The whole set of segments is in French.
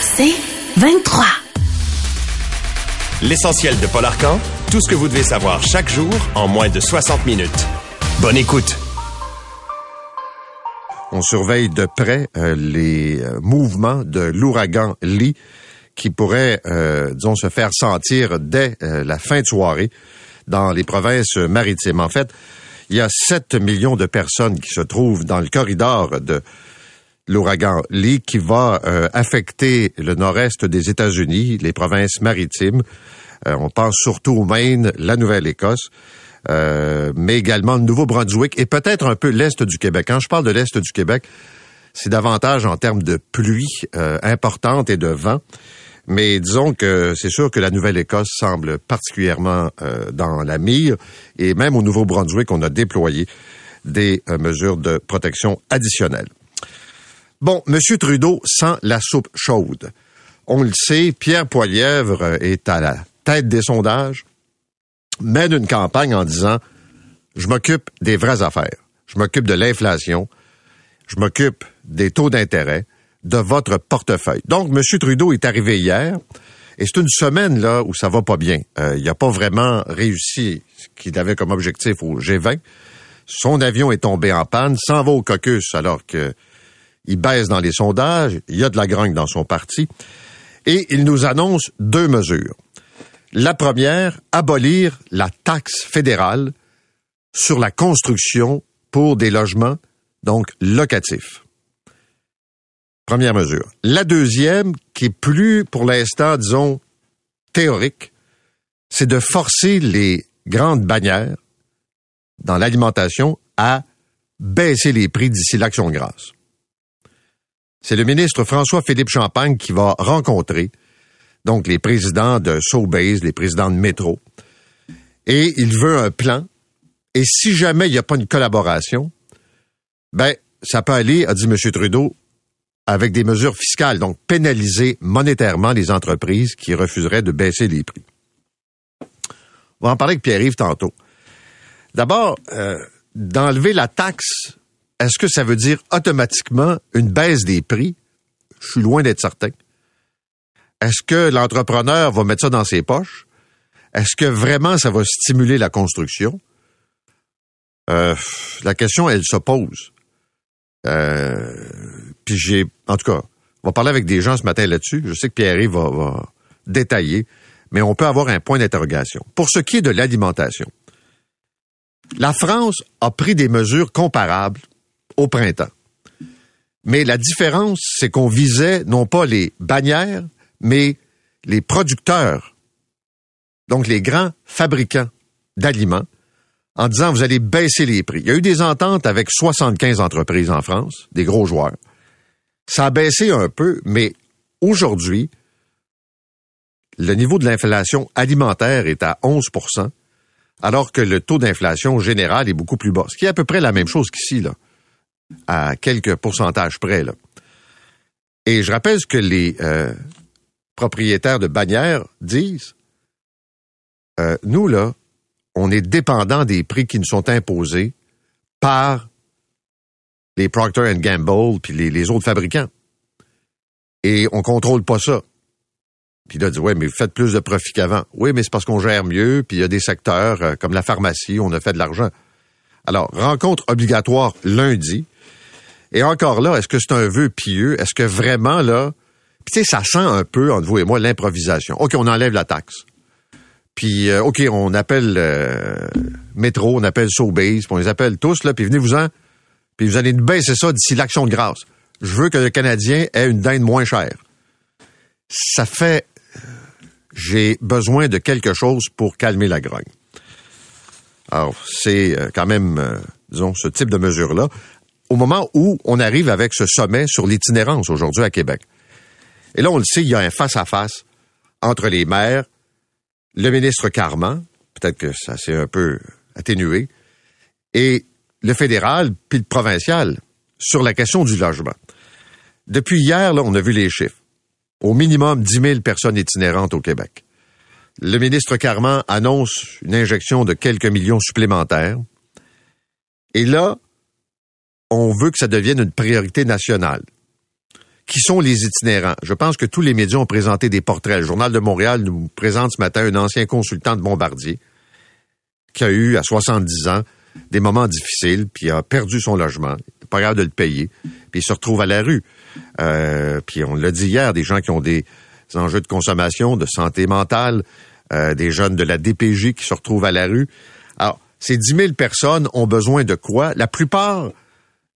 C'est 23. L'essentiel de Paul Arcan, tout ce que vous devez savoir chaque jour en moins de 60 minutes. Bonne écoute. On surveille de près euh, les euh, mouvements de l'ouragan Lee qui pourrait, euh, disons, se faire sentir dès la fin de soirée dans les provinces maritimes. En fait, il y a 7 millions de personnes qui se trouvent dans le corridor de l'ouragan Lee qui va affecter le nord-est des États-Unis, les provinces maritimes. on pense surtout au Maine, la Nouvelle-Écosse. Euh, mais également le Nouveau-Brunswick et peut-être un peu l'Est du Québec. Quand je parle de l'Est du Québec, c'est davantage en termes de pluie euh, importante et de vent. Mais disons que c'est sûr que la Nouvelle-Écosse semble particulièrement euh, dans la mire. Et même au Nouveau-Brunswick, on a déployé des mesures de protection additionnelles. Bon, M. Trudeau sent la soupe chaude. On le sait, Pierre Poilièvre est à la tête des sondages mène une campagne en disant je m'occupe des vraies affaires. Je m'occupe de l'inflation. Je m'occupe des taux d'intérêt, de votre portefeuille. Donc, M. Trudeau est arrivé hier, et c'est une semaine là où ça va pas bien. Euh, il n'a pas vraiment réussi ce qu'il avait comme objectif au G20. Son avion est tombé en panne, s'en va au caucus alors que il baisse dans les sondages, il y a de la grogne dans son parti, et il nous annonce deux mesures. La première, abolir la taxe fédérale sur la construction pour des logements, donc locatifs. Première mesure. La deuxième, qui est plus pour l'instant, disons, théorique, c'est de forcer les grandes bannières dans l'alimentation à baisser les prix d'ici l'action grâce. C'est le ministre François-Philippe Champagne qui va rencontrer donc les présidents de Sobeys, les présidents de Métro. Et il veut un plan. Et si jamais il n'y a pas une collaboration, ben, ça peut aller, a dit M. Trudeau, avec des mesures fiscales, donc pénaliser monétairement les entreprises qui refuseraient de baisser les prix. On va en parler avec Pierre-Yves tantôt. D'abord, euh, d'enlever la taxe, est-ce que ça veut dire automatiquement une baisse des prix? Je suis loin d'être certain. Est-ce que l'entrepreneur va mettre ça dans ses poches? Est-ce que vraiment ça va stimuler la construction? Euh, la question, elle se pose. Euh, puis j'ai, en tout cas, on va parler avec des gens ce matin là-dessus. Je sais que Pierre va, va détailler, mais on peut avoir un point d'interrogation. Pour ce qui est de l'alimentation, la France a pris des mesures comparables au printemps. Mais la différence, c'est qu'on visait non pas les bannières, mais les producteurs, donc les grands fabricants d'aliments, en disant vous allez baisser les prix. Il y a eu des ententes avec 75 entreprises en France, des gros joueurs. Ça a baissé un peu, mais aujourd'hui, le niveau de l'inflation alimentaire est à 11% alors que le taux d'inflation général est beaucoup plus bas. Ce qui est à peu près la même chose qu'ici, là, à quelques pourcentages près. Là. Et je rappelle que les euh, propriétaires de bannières disent, euh, nous, là, on est dépendant des prix qui nous sont imposés par les Procter Gamble puis les, autres fabricants. Et on contrôle pas ça. Puis là, dit, ouais, mais vous faites plus de profit qu'avant. Oui, mais c'est parce qu'on gère mieux, puis il y a des secteurs euh, comme la pharmacie, on a fait de l'argent. Alors, rencontre obligatoire lundi. Et encore là, est-ce que c'est un vœu pieux? Est-ce que vraiment, là, tu sais, ça sent un peu, entre vous et moi, l'improvisation. OK, on enlève la taxe. Puis, euh, OK, on appelle euh, Métro, on appelle Sobeys, on les appelle tous, là, puis venez-vous-en, puis vous allez nous baisser ça d'ici l'action de grâce. Je veux que le Canadien ait une dinde moins chère. Ça fait... J'ai besoin de quelque chose pour calmer la grogne. Alors, c'est euh, quand même, disons, ce type de mesure-là. Au moment où on arrive avec ce sommet sur l'itinérance aujourd'hui à Québec. Et là, on le sait, il y a un face-à-face entre les maires, le ministre Carman, peut-être que ça s'est un peu atténué, et le fédéral puis le provincial sur la question du logement. Depuis hier, là, on a vu les chiffres. Au minimum 10 000 personnes itinérantes au Québec. Le ministre Carman annonce une injection de quelques millions supplémentaires. Et là, on veut que ça devienne une priorité nationale. Qui sont les itinérants? Je pense que tous les médias ont présenté des portraits. Le Journal de Montréal nous présente ce matin un ancien consultant de Bombardier qui a eu, à 70 ans, des moments difficiles, puis a perdu son logement, pas grave de le payer, puis il se retrouve à la rue. Euh, puis on l'a dit hier, des gens qui ont des enjeux de consommation, de santé mentale, euh, des jeunes de la DPJ qui se retrouvent à la rue. Alors, ces 10 000 personnes ont besoin de quoi? La plupart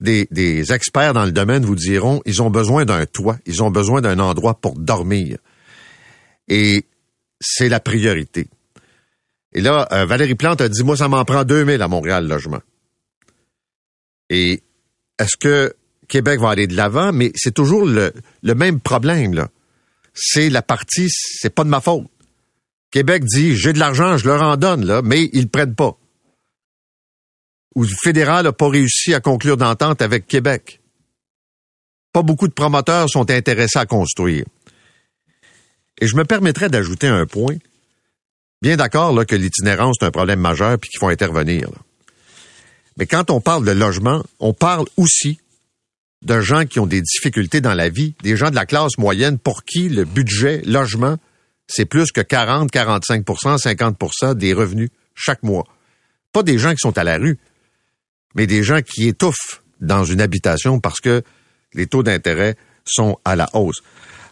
des, experts dans le domaine vous diront, ils ont besoin d'un toit, ils ont besoin d'un endroit pour dormir. Et c'est la priorité. Et là, euh, Valérie Plante a dit, moi, ça m'en prend 2000 à Montréal, logement. Et est-ce que Québec va aller de l'avant? Mais c'est toujours le, le même problème, là. C'est la partie, c'est pas de ma faute. Québec dit, j'ai de l'argent, je leur en donne, là, mais ils prennent pas. Ou le fédéral n'a pas réussi à conclure d'entente avec Québec. Pas beaucoup de promoteurs sont intéressés à construire. Et je me permettrais d'ajouter un point bien d'accord là, que l'itinérance est un problème majeur puis qu'il faut intervenir. Mais quand on parle de logement, on parle aussi de gens qui ont des difficultés dans la vie, des gens de la classe moyenne pour qui le budget logement, c'est plus que 40, 45% 50% des revenus chaque mois. Pas des gens qui sont à la rue, mais des gens qui étouffent dans une habitation parce que les taux d'intérêt sont à la hausse.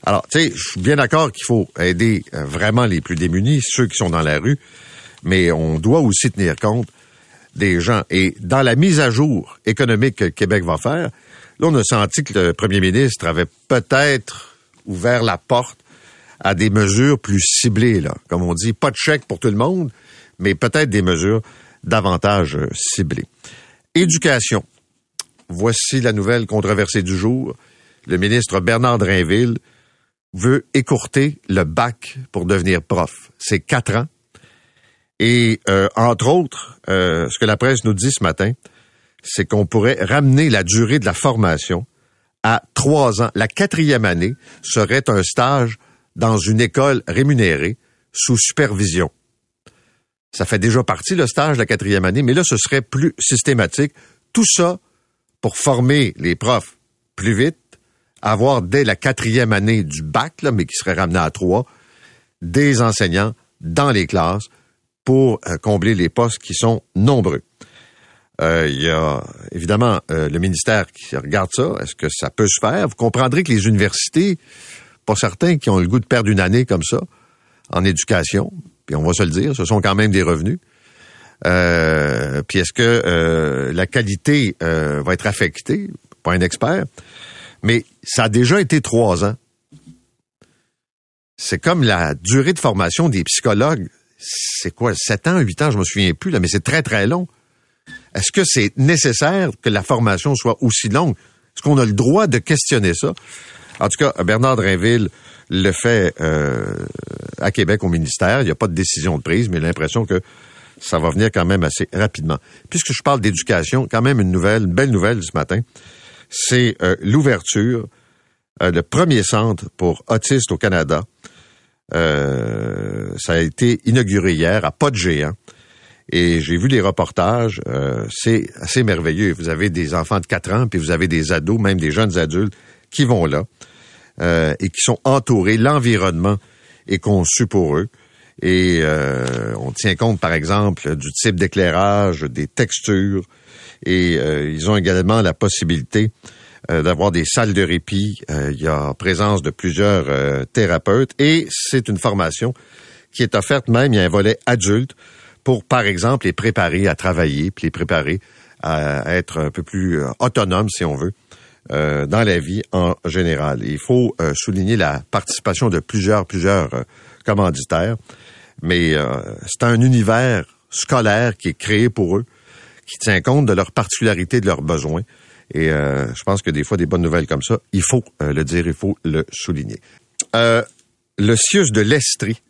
Alors, tu sais, je suis bien d'accord qu'il faut aider euh, vraiment les plus démunis, ceux qui sont dans la rue, mais on doit aussi tenir compte des gens. Et dans la mise à jour économique que Québec va faire, là, on a senti que le premier ministre avait peut-être ouvert la porte à des mesures plus ciblées, là. Comme on dit, pas de chèque pour tout le monde, mais peut-être des mesures davantage euh, ciblées. Éducation. Voici la nouvelle controversée du jour. Le ministre Bernard Drainville veut écourter le bac pour devenir prof. C'est quatre ans. Et euh, entre autres, euh, ce que la presse nous dit ce matin, c'est qu'on pourrait ramener la durée de la formation à trois ans. La quatrième année serait un stage dans une école rémunérée sous supervision. Ça fait déjà partie le stage de la quatrième année, mais là, ce serait plus systématique. Tout ça pour former les profs plus vite, avoir dès la quatrième année du bac, là, mais qui serait ramené à trois, des enseignants dans les classes pour euh, combler les postes qui sont nombreux. Euh, il y a évidemment euh, le ministère qui regarde ça. Est-ce que ça peut se faire? Vous comprendrez que les universités, pas certains qui ont le goût de perdre une année comme ça en éducation, puis on va se le dire, ce sont quand même des revenus. puis est-ce que la qualité va être affectée? Pas un expert. Mais ça a déjà été trois ans. C'est comme la durée de formation des psychologues. C'est quoi, sept ans, huit ans, je me souviens plus, là, mais c'est très, très long. Est-ce que c'est nécessaire que la formation soit aussi longue? Est-ce qu'on a le droit de questionner ça? En tout cas, Bernard Drinville le fait euh, à Québec au ministère. Il n'y a pas de décision de prise, mais l'impression que ça va venir quand même assez rapidement. Puisque je parle d'éducation, quand même une nouvelle, une belle nouvelle ce matin c'est euh, l'ouverture, euh, le premier centre pour autistes au Canada. Euh, ça a été inauguré hier à pas de géant. Et j'ai vu les reportages, c'est assez merveilleux. Vous avez des enfants de 4 ans, puis vous avez des ados, même des jeunes adultes, qui vont là et qui sont entourés. L'environnement est conçu pour eux. Et on tient compte, par exemple, du type d'éclairage, des textures, et euh, ils ont également la possibilité euh, d'avoir des salles de répit. Euh, il y a présence de plusieurs thérapeutes et c'est une formation qui est offerte même, il y a un volet adulte pour, par exemple, les préparer à travailler, puis les préparer à être un peu plus autonomes, si on veut, dans la vie en général. Il faut souligner la participation de plusieurs, plusieurs commanditaires, mais c'est un univers scolaire qui est créé pour eux qui tient compte de leurs particularités, de leurs besoins. Et euh, je pense que des fois, des bonnes nouvelles comme ça, il faut euh, le dire, il faut le souligner. euh, le CIUS de l'Estrie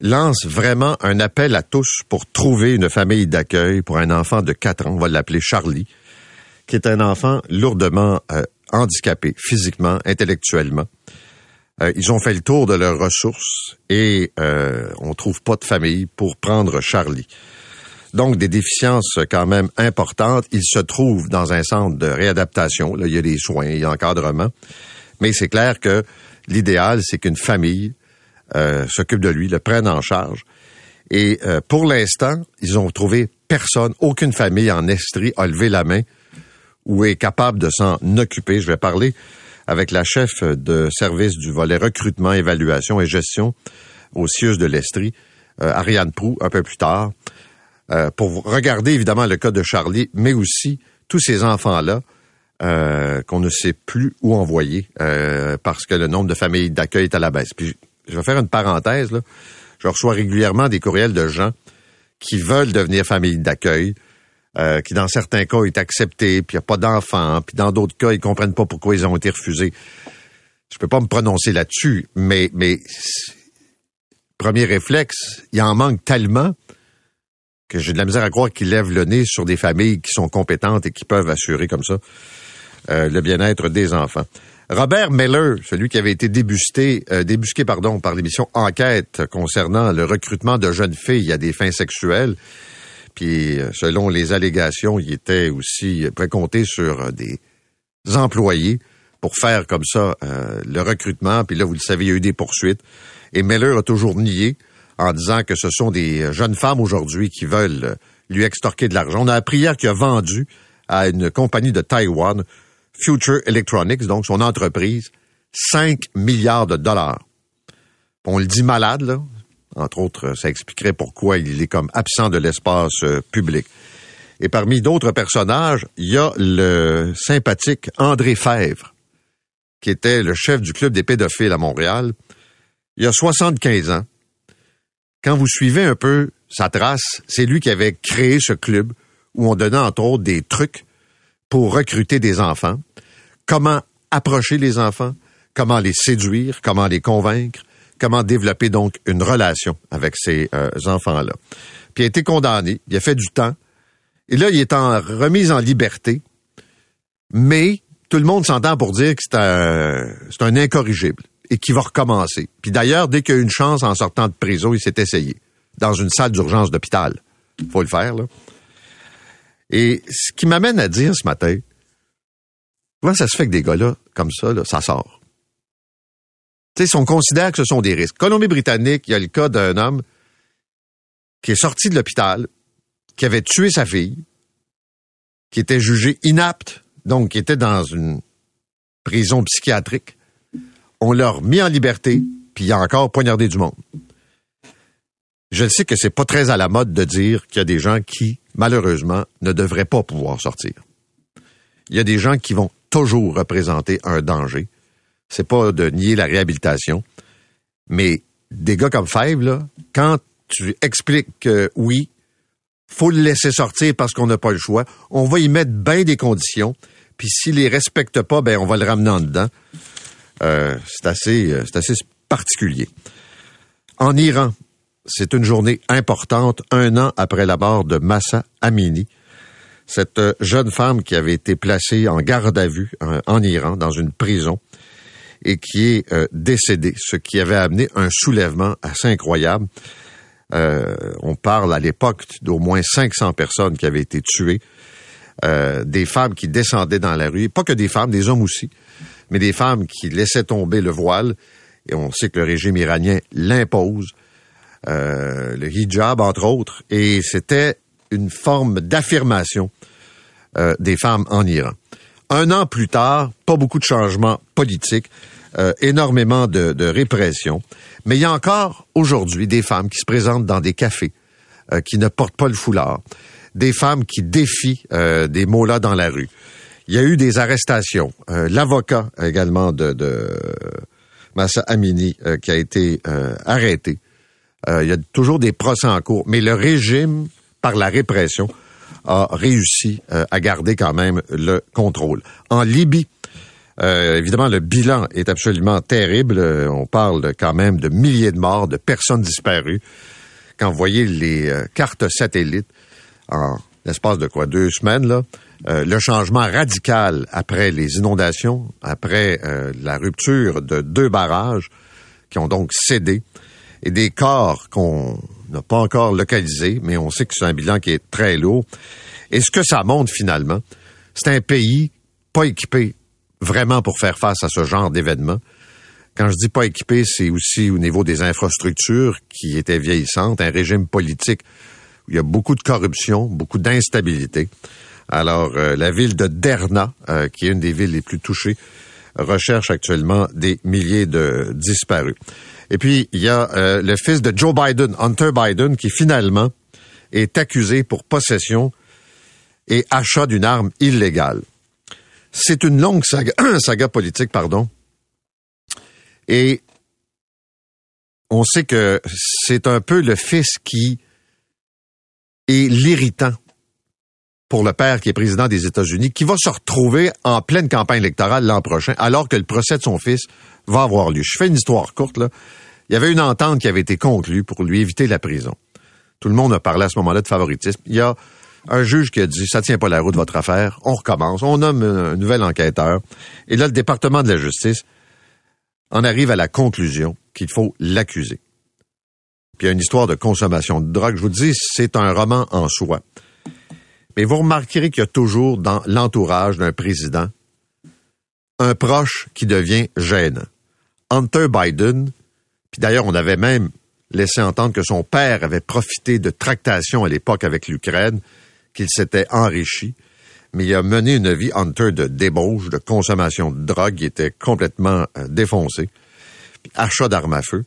lance vraiment un appel à tous pour trouver une famille d'accueil pour un enfant de 4 ans, on va l'appeler Charlie, qui est un enfant lourdement euh, handicapé physiquement, intellectuellement. Euh, ils ont fait le tour de leurs ressources et euh, on trouve pas de famille pour prendre Charlie. Donc des déficiences quand même importantes. Il se trouve dans un centre de réadaptation. Là, il y a des soins, il y a encadrement. Mais c'est clair que l'idéal, c'est qu'une famille euh, s'occupe de lui, le prenne en charge. Et pour l'instant, ils ont trouvé personne, aucune famille en Estrie a levé la main ou est capable de s'en occuper. Je vais parler avec la chef de service du volet recrutement, évaluation et gestion au CIUS de l'Estrie, euh, Ariane Prou, un peu plus tard, pour regarder évidemment le cas de Charlie, mais aussi tous ces enfants-là qu'on ne sait plus où envoyer parce que le nombre de familles d'accueil est à la baisse. Puis je vais faire une parenthèse, là. Je reçois régulièrement des courriels de gens qui veulent devenir famille d'accueil, euh, qui dans certains cas est accepté, puis il n'y a pas d'enfants, puis dans d'autres cas, ils comprennent pas pourquoi ils ont été refusés. Je peux pas me prononcer là-dessus, mais, mais premier réflexe, il en manque tellement que j'ai de la misère à croire qu'ils lèvent le nez sur des familles qui sont compétentes et qui peuvent assurer comme ça euh, le bien-être des enfants. Robert Meller, celui qui avait été débusqué, euh, débusqué pardon, par l'émission Enquête concernant le recrutement de jeunes filles à des fins sexuelles. Puis, euh, selon les allégations, il était aussi précompté sur euh, des employés pour faire comme ça le recrutement. Puis là, vous le savez, il y a eu des poursuites. Et Meller a toujours nié en disant que ce sont des jeunes femmes aujourd'hui qui veulent lui extorquer de l'argent. On a appris hier qu'il a vendu à une compagnie de Taïwan Future Electronics, donc son entreprise, 5 milliards de dollars. On le dit malade, là. Entre autres, ça expliquerait pourquoi il est comme absent de l'espace euh, public. Et parmi d'autres personnages, il y a le sympathique André Fèvre, qui était le chef du club des pédophiles à Montréal. Il y a 75 ans. Quand vous suivez un peu sa trace, c'est lui qui avait créé ce club où on donnait entre autres des trucs pour recruter des enfants, comment approcher les enfants, comment les séduire, comment les convaincre, comment développer donc une relation avec ces euh, enfants-là. Puis il a été condamné, il a fait du temps, et là, il est en remise en liberté, mais tout le monde s'entend pour dire que c'est un, c'est un incorrigible et qu'il va recommencer. Puis d'ailleurs, dès qu'il a eu une chance en sortant de prison, il s'est essayé dans une salle d'urgence d'hôpital. Faut le faire, là. Et ce qui m'amène à dire ce matin, comment ça se fait que des gars-là, comme ça, là, ça sort? Si on considère que ce sont des risques. Colombie-Britannique, il y a le cas d'un homme qui est sorti de l'hôpital, qui avait tué sa fille, qui était jugé inapte, donc qui était dans une prison psychiatrique. On l'a mis en liberté, puis il a encore poignardé du monde. Je sais que c'est pas très à la mode de dire qu'il y a des gens qui malheureusement, ne devrait pas pouvoir sortir. Il y a des gens qui vont toujours représenter un danger. C'est pas de nier la réhabilitation, mais des gars comme Five, là, quand tu expliques que oui, faut le laisser sortir parce qu'on n'a pas le choix, on va y mettre bien des conditions, puis s'il les respecte pas, ben on va le ramener en dedans. Euh, c'est assez, euh, c'est assez particulier. En Iran, c'est une journée importante, un an après la mort de Massa Amini, cette euh, jeune femme qui avait été placée en garde à vue euh, en Iran, dans une prison, et qui est euh, décédée, ce qui avait amené un soulèvement assez incroyable. on parle à l'époque d'au moins 500 personnes qui avaient été tuées, des femmes qui descendaient dans la rue, pas que des femmes, des hommes aussi, mais des femmes qui laissaient tomber le voile, et on sait que le régime iranien l'impose, euh, le hijab, entre autres, et c'était une forme d'affirmation euh, des femmes en Iran. Un an plus tard, pas beaucoup de changements politiques, euh, énormément de, de, répression, mais il y a encore aujourd'hui des femmes qui se présentent dans des cafés, qui ne portent pas le foulard, des femmes qui défient des mots-là dans la rue. Il y a eu des arrestations. L'avocat également de, de Massa Amini qui a été arrêté euh, il y a toujours des procès en cours, mais le régime, par la répression, a réussi euh, à garder quand même le contrôle. En Libye, Euh, évidemment, le bilan est absolument terrible. Euh, on parle quand même de milliers de morts, de personnes disparues. Quand vous voyez les cartes satellites en l'espace de quoi deux semaines le changement radical après les inondations, après la rupture de deux barrages qui ont donc cédé et des corps qu'on n'a pas encore localisés, mais on sait que c'est un bilan qui est très lourd. Et ce que ça montre finalement, c'est un pays pas équipé vraiment pour faire face à ce genre d'événement. Quand je dis pas équipé, c'est aussi au niveau des infrastructures qui étaient vieillissantes, un régime politique où il y a beaucoup de corruption, beaucoup d'instabilité. Alors, euh, la ville de Derna, euh, qui est une des villes les plus touchées, recherche actuellement des milliers de disparus. Et puis, il y a euh, le fils de Joe Biden, Hunter Biden, qui finalement est accusé pour possession et achat d'une arme illégale. C'est une longue saga, saga politique, pardon. Et on sait que c'est un peu le fils qui est l'irritant pour le père qui est président des États-Unis, qui va se retrouver en pleine campagne électorale l'an prochain, alors que le procès de son fils va avoir lieu. Je fais une histoire courte. Il y avait une entente qui avait été conclue pour lui éviter la prison. Tout le monde a parlé à ce moment-là de favoritisme. Il y a un juge qui a dit ça tient pas la route votre affaire, on recommence, on nomme un nouvel enquêteur. Et là, le département de la justice en arrive à la conclusion qu'il faut l'accuser. Puis il y a une histoire de consommation de drogue. Je vous dis, c'est un roman en soi. Mais vous remarquerez qu'il y a toujours dans l'entourage d'un président un proche qui devient gênant. Hunter Biden, puis d'ailleurs on avait même laissé entendre que son père avait profité de tractations à l'époque avec l'Ukraine qu'il s'était enrichi, mais il a mené une vie hunter de débauche, de consommation de drogue, il était complètement euh, défoncé, achat d'armes à feu.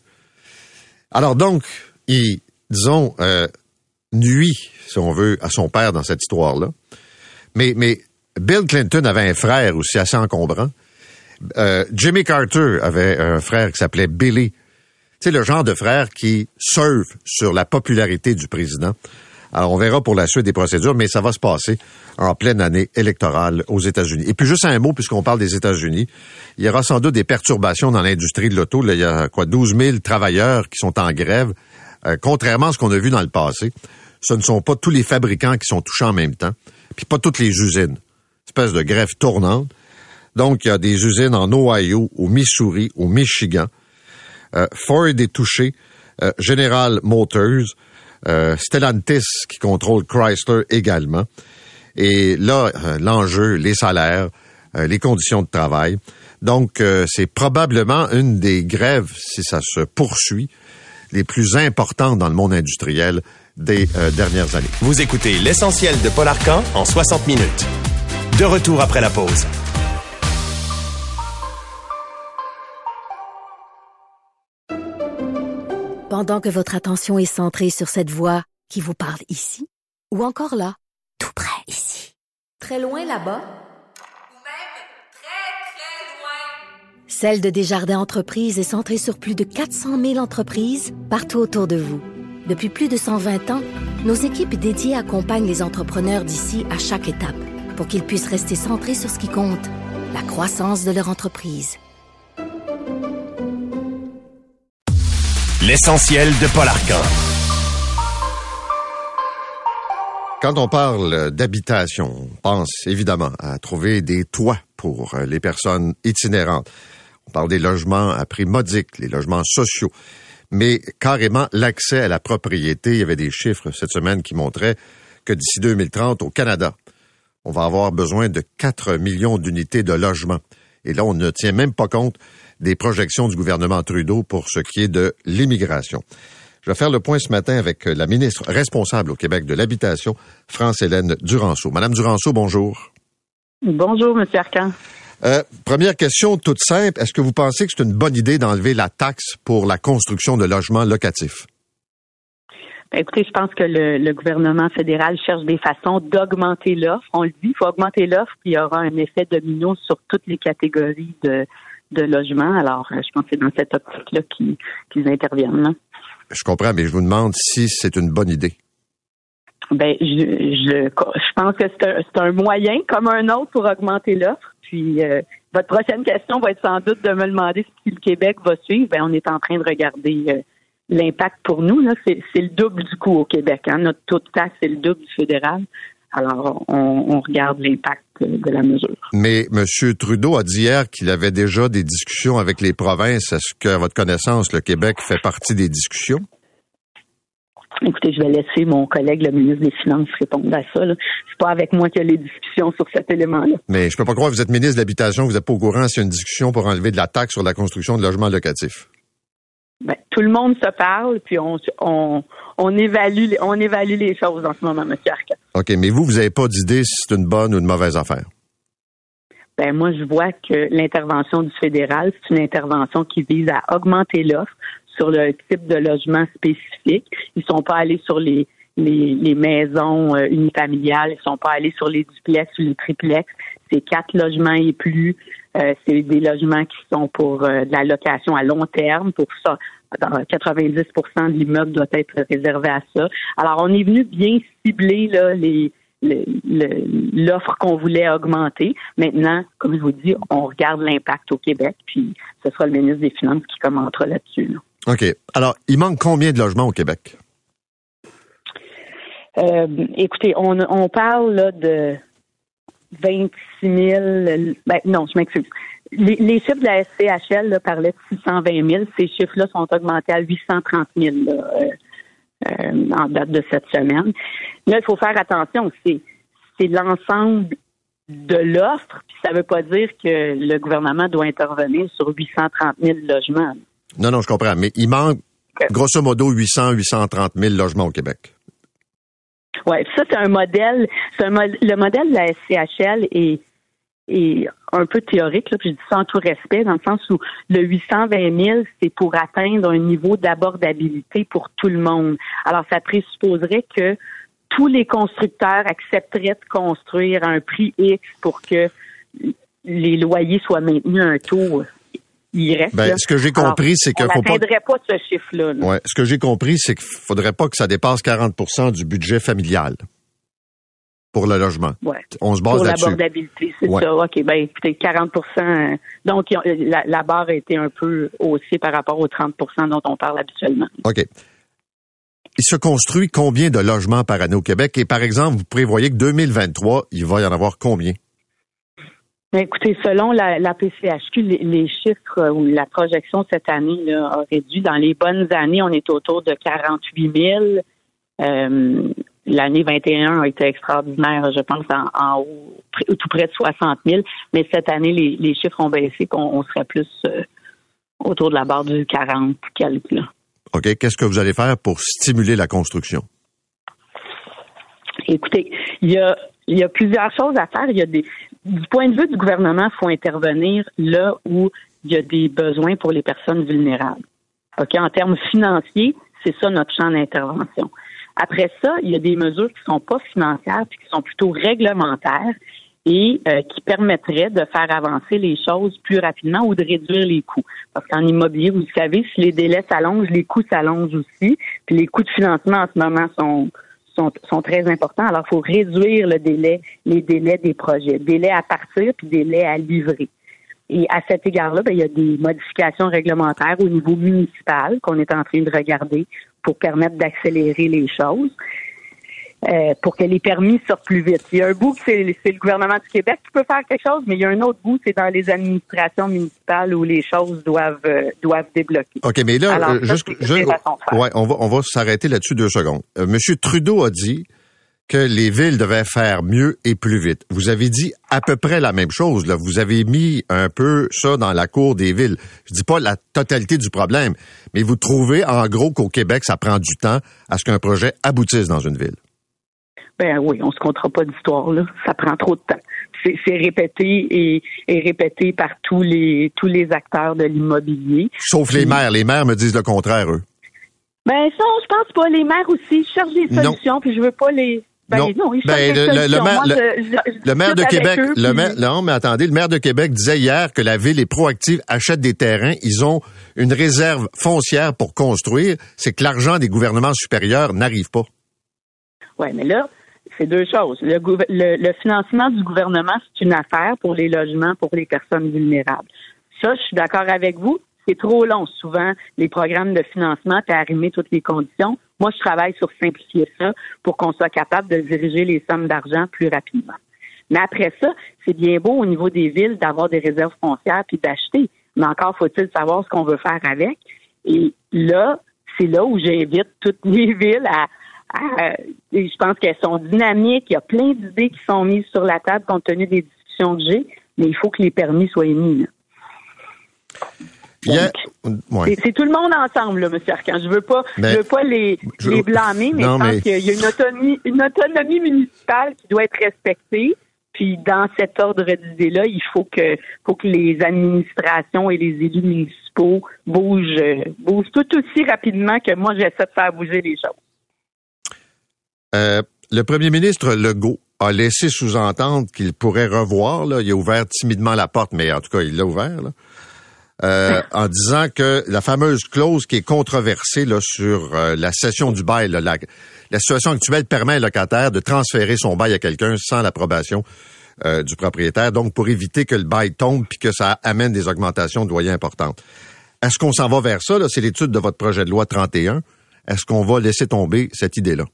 Alors donc, il, disons, euh, nuit, si on veut, à son père dans cette histoire-là. Mais, mais Bill Clinton avait un frère aussi assez encombrant. Euh, Jimmy Carter avait un frère qui s'appelait Billy. C'est le genre de frère qui serve sur la popularité du président. Alors, on verra pour la suite des procédures, mais ça va se passer en pleine année électorale aux États-Unis. Et puis, juste un mot, puisqu'on parle des États-Unis, il y aura sans doute des perturbations dans l'industrie de l'auto. il y a quoi, 12 000 travailleurs qui sont en grève. Euh, contrairement à ce qu'on a vu dans le passé, ce ne sont pas tous les fabricants qui sont touchés en même temps, puis pas toutes les usines. Espèce de grève tournante. Donc, il y a des usines en Ohio, au Missouri, au Michigan. Euh, Ford est touché. Euh, General Motors, euh, Stellantis qui contrôle Chrysler également. Et là, l'enjeu, les salaires, les conditions de travail. Donc, c'est probablement une des grèves, si ça se poursuit, les plus importantes dans le monde industriel des dernières années. Vous écoutez l'essentiel de Paul Arcan en 60 minutes. De retour après la pause. Pendant que votre attention est centrée sur cette voix qui vous parle ici, ou encore là, tout près ici, très loin là-bas, même très, très loin, Celle de Desjardins Entreprises est centrée sur plus de 400 000 entreprises partout autour de vous. Depuis plus de 120 ans, nos équipes dédiées accompagnent les entrepreneurs d'ici à chaque étape pour qu'ils puissent rester centrés sur ce qui compte, la croissance de leur entreprise. L'essentiel de Paul Arcan. Quand on parle d'habitation, on pense évidemment à trouver des toits pour les personnes itinérantes. On parle des logements à prix modique, les logements sociaux. Mais carrément, l'accès à la propriété, il y avait des chiffres cette semaine qui montraient que d'ici 2030, au Canada, on va avoir besoin de 4 millions d'unités de logements. Et là, on ne tient même pas compte des projections du gouvernement Trudeau pour ce qui est de l'immigration. Je vais faire le point ce matin avec la ministre responsable au Québec de l'habitation, France-Hélène Duranceau. Madame Duranceau, bonjour. Bonjour, Monsieur Arcan. Euh, première question toute simple. Est-ce que vous pensez que c'est une bonne idée d'enlever la taxe pour la construction de logements locatifs? Ben, écoutez, je pense que le, gouvernement fédéral cherche des façons d'augmenter l'offre. On le dit, il faut augmenter l'offre, puis il y aura un effet domino sur toutes les catégories de, de logement. Alors, euh, je pense que c'est dans cette optique-là qu'ils interviennent. Je comprends, mais je vous demande si c'est une bonne idée. Ben, je, je, je pense que c'est un, un, moyen comme un autre pour augmenter l'offre. Puis, euh, votre prochaine question va être sans doute de me demander si le Québec va suivre. Ben, on est en train de regarder euh, l'impact pour nous. C'est, le double du coût au Québec. Hein. Notre taux de taxe, c'est le double du fédéral. Alors, on, regarde l'impact de la mesure. Mais M. Trudeau a dit hier qu'il avait déjà des discussions avec les provinces. Est-ce que, votre connaissance, le Québec fait partie des discussions? Écoutez, je vais laisser mon collègue, le ministre des Finances, répondre à ça. C'est pas avec moi qu'il y a les discussions sur cet élément-là. Mais je peux pas croire que vous êtes ministre de l'Habitation, vous n'êtes pas au courant s'il y a une discussion pour enlever de la taxe sur la construction de logements locatifs. Ben, tout le monde se parle, puis on, on, on, évalue, on évalue les choses en ce moment, M. Arca. OK, mais vous, vous n'avez pas d'idée si c'est une bonne ou une mauvaise affaire? Ben, moi, je vois que l'intervention du fédéral, c'est une intervention qui vise à augmenter l'offre sur le type de logement spécifique. Ils sont pas allés sur les, les, maisons euh, unifamiliales, ils sont pas allés sur les duplex ou les triplex. C'est quatre logements et plus. Euh, c'est des logements qui sont pour euh, de la location à long terme. Pour ça, 90% de l'immeuble doit être réservé à ça. Alors, on est venu bien cibler l'offre qu'on voulait augmenter. Maintenant, comme je vous dis, on regarde l'impact au Québec, puis ce sera le ministre des Finances qui commentera là-dessus. OK. Alors, il manque combien de logements au Québec? Euh, écoutez, on, parle de 26 000. Ben, non, je m'excuse. Les, chiffres de la SCHL parlaient de 620 000. Ces chiffres-là sont augmentés à 830 000 là, euh, euh, en date de cette semaine. Là, il faut faire attention. C'est, c'est l'ensemble de l'offre. Puis ça ne veut pas dire que le gouvernement doit intervenir sur 830 000 logements. Non, non, je comprends. Mais il manque grosso modo 800, 830 000 logements au Québec. Oui, ça, c'est un modèle. Le modèle de la SCHL est, est un peu théorique, là, puis je dis ça en tout respect, dans le sens où le 820 000, c'est pour atteindre un niveau d'abordabilité pour tout le monde. Alors, ça présupposerait que tous les constructeurs accepteraient de construire un prix X pour que les loyers soient maintenus à un taux il reste. Ben, ce que j'ai compris, c'est que. On n'atteindrait pas... ce chiffre-là. Ouais. Ce que j'ai compris, c'est qu'il faudrait pas que ça dépasse 40% du budget familial pour le logement. Ouais. On se base Pour là-dessus. l'abordabilité, c'est ça. OK, ben écoutez, 40% euh, Donc, la, la, barre a été un peu haussée par rapport aux 30% dont on parle habituellement. OK. Il se construit combien de logements par année au Québec? Et par exemple, vous prévoyez que 2023, il va y en avoir combien? Ben, écoutez, selon la, la PCHQ, les, chiffres euh, ou la projection cette année là, a réduit. Dans les bonnes années, on est autour de 48 000. Euh, L'année 21 a été extraordinaire, je pense, en, haut, tout près de 60 000. Mais cette année, les, les chiffres ont baissé, qu'on on serait plus euh, autour de la barre du 40 quelques. Là. OK. Qu'est-ce que vous allez faire pour stimuler la construction? Écoutez, il y a, il y a plusieurs choses à faire. Il y a des, du point de vue du gouvernement, il faut intervenir là où il y a des besoins pour les personnes vulnérables. OK, en termes financiers, c'est ça notre champ d'intervention. Après ça, il y a des mesures qui sont pas financières puis qui sont plutôt réglementaires et euh, qui permettraient de faire avancer les choses plus rapidement ou de réduire les coûts. Parce qu'en immobilier, vous savez, si les délais s'allongent, les coûts s'allongent aussi. Puis les coûts de financement en ce moment sont sont, sont très importants. Alors, il faut réduire le délai, les délais des projets, délai à partir puis délai à livrer. Et à cet égard-là, ben, il y a des modifications réglementaires au niveau municipal qu'on est en train de regarder pour permettre d'accélérer les choses. Euh, pour que les permis sortent plus vite. Il y a un bout c'est le gouvernement du Québec qui peut faire quelque chose, mais il y a un autre bout, c'est dans les administrations municipales où les choses doivent euh, doivent débloquer. OK, mais là, Alors, euh, ça, juste, faire. ouais, on va, on va s'arrêter là-dessus deux secondes. Monsieur Trudeau a dit que les villes devaient faire mieux et plus vite. Vous avez dit à peu près la même chose. Là. Vous avez mis un peu ça dans la cour des villes. Je dis pas la totalité du problème, mais vous trouvez en gros qu'au Québec, ça prend du temps à ce qu'un projet aboutisse dans une ville. Ben oui, on se comptera pas d'histoire là. Ça prend trop de temps. C'est répété et, et répété par tous les tous les acteurs de l'immobilier. Sauf les maires. Les maires me disent le contraire, eux. Ben ça, je pense pas. Les maires aussi cherchent des Non. solutions, puis je veux pas les. Ben Non. non, ils Ben, des le- le- le solutions. maire- Moi, le- je- je- je Le maire de Québec, eux, le maire, non, mais attendez, le maire de Québec disait hier que la ville est proactive, achète des terrains, ils ont une réserve foncière pour construire. C'est que l'argent des gouvernements supérieurs n'arrive pas. Ouais, mais là, c'est deux choses. Le, financement du gouvernement, c'est une affaire pour les logements pour les personnes vulnérables. Ça, je suis d'accord avec vous. C'est trop long, souvent, les programmes de financement, puis arrimer toutes les conditions. Moi, je travaille sur simplifier ça pour qu'on soit capable de diriger les sommes d'argent plus rapidement. Mais après ça, c'est bien beau au niveau des villes d'avoir des réserves foncières puis d'acheter. Mais encore faut-il savoir ce qu'on veut faire avec. Et là, c'est là où j'invite toutes les villes à, à- et je pense qu'elles sont dynamiques. Il y a plein d'idées qui sont mises sur la table compte tenu des discussions que j'ai, mais il faut que les permis soient émis. ouais. C'est tout le monde ensemble, là, M. Arcan. Je veux pas, je veux pas les, Je- les blâmer, mais Non, je pense mais- qu'il y a une autonomie, une autonomie municipale qui doit être respectée. Puis dans cet ordre d'idées-là, il faut que, faut que les administrations et les élus municipaux bougent, euh, bougent tout aussi rapidement que moi j'essaie de faire bouger les choses. Euh, le premier ministre Legault a laissé sous-entendre qu'il pourrait revoir, là, il a ouvert timidement la porte, mais en tout cas, il l'a ouvert, euh, en disant que la fameuse clause qui est controversée là, sur euh, la cession du bail, la, situation actuelle permet à un locataire de transférer son bail à quelqu'un sans l'approbation du propriétaire, donc pour éviter que le bail tombe puis que ça amène des augmentations de loyers importantes. Est-ce qu'on s'en va vers ça? C'est l'étude de votre projet de loi 31. Est-ce qu'on va laisser tomber cette idée-là?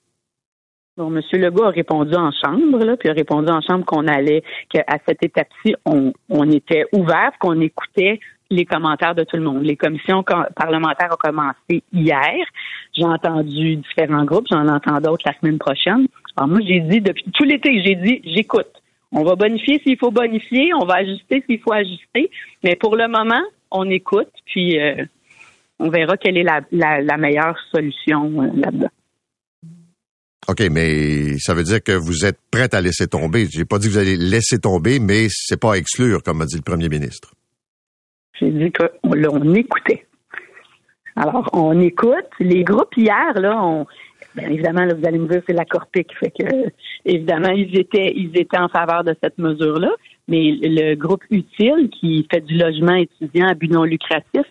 Bon, M. Legault a répondu en chambre, là, puis a répondu en chambre qu'on allait, qu'à cette étape-ci, on, on était ouvert, qu'on écoutait les commentaires de tout le monde. Les commissions co- parlementaires ont commencé hier. J'ai entendu différents groupes, j'en entends d'autres la semaine prochaine. Alors moi, j'ai dit depuis tout l'été, j'ai dit, j'écoute. On va bonifier s'il faut bonifier, on va ajuster s'il faut ajuster, mais pour le moment, on écoute, puis euh, on verra quelle est la, la, la meilleure solution euh, là-dedans. OK, mais ça veut dire que vous êtes prête à laisser tomber. J'ai pas dit que vous allez laisser tomber, mais c'est pas à exclure, comme a dit le premier ministre. J'ai dit qu'on on écoutait. Alors, on écoute. Les groupes hier, là, on, bien évidemment, là, vous allez me dire c'est la Corpic, fait que évidemment, ils étaient ils étaient en faveur de cette mesure-là. Mais le groupe utile qui fait du logement étudiant à but non lucratif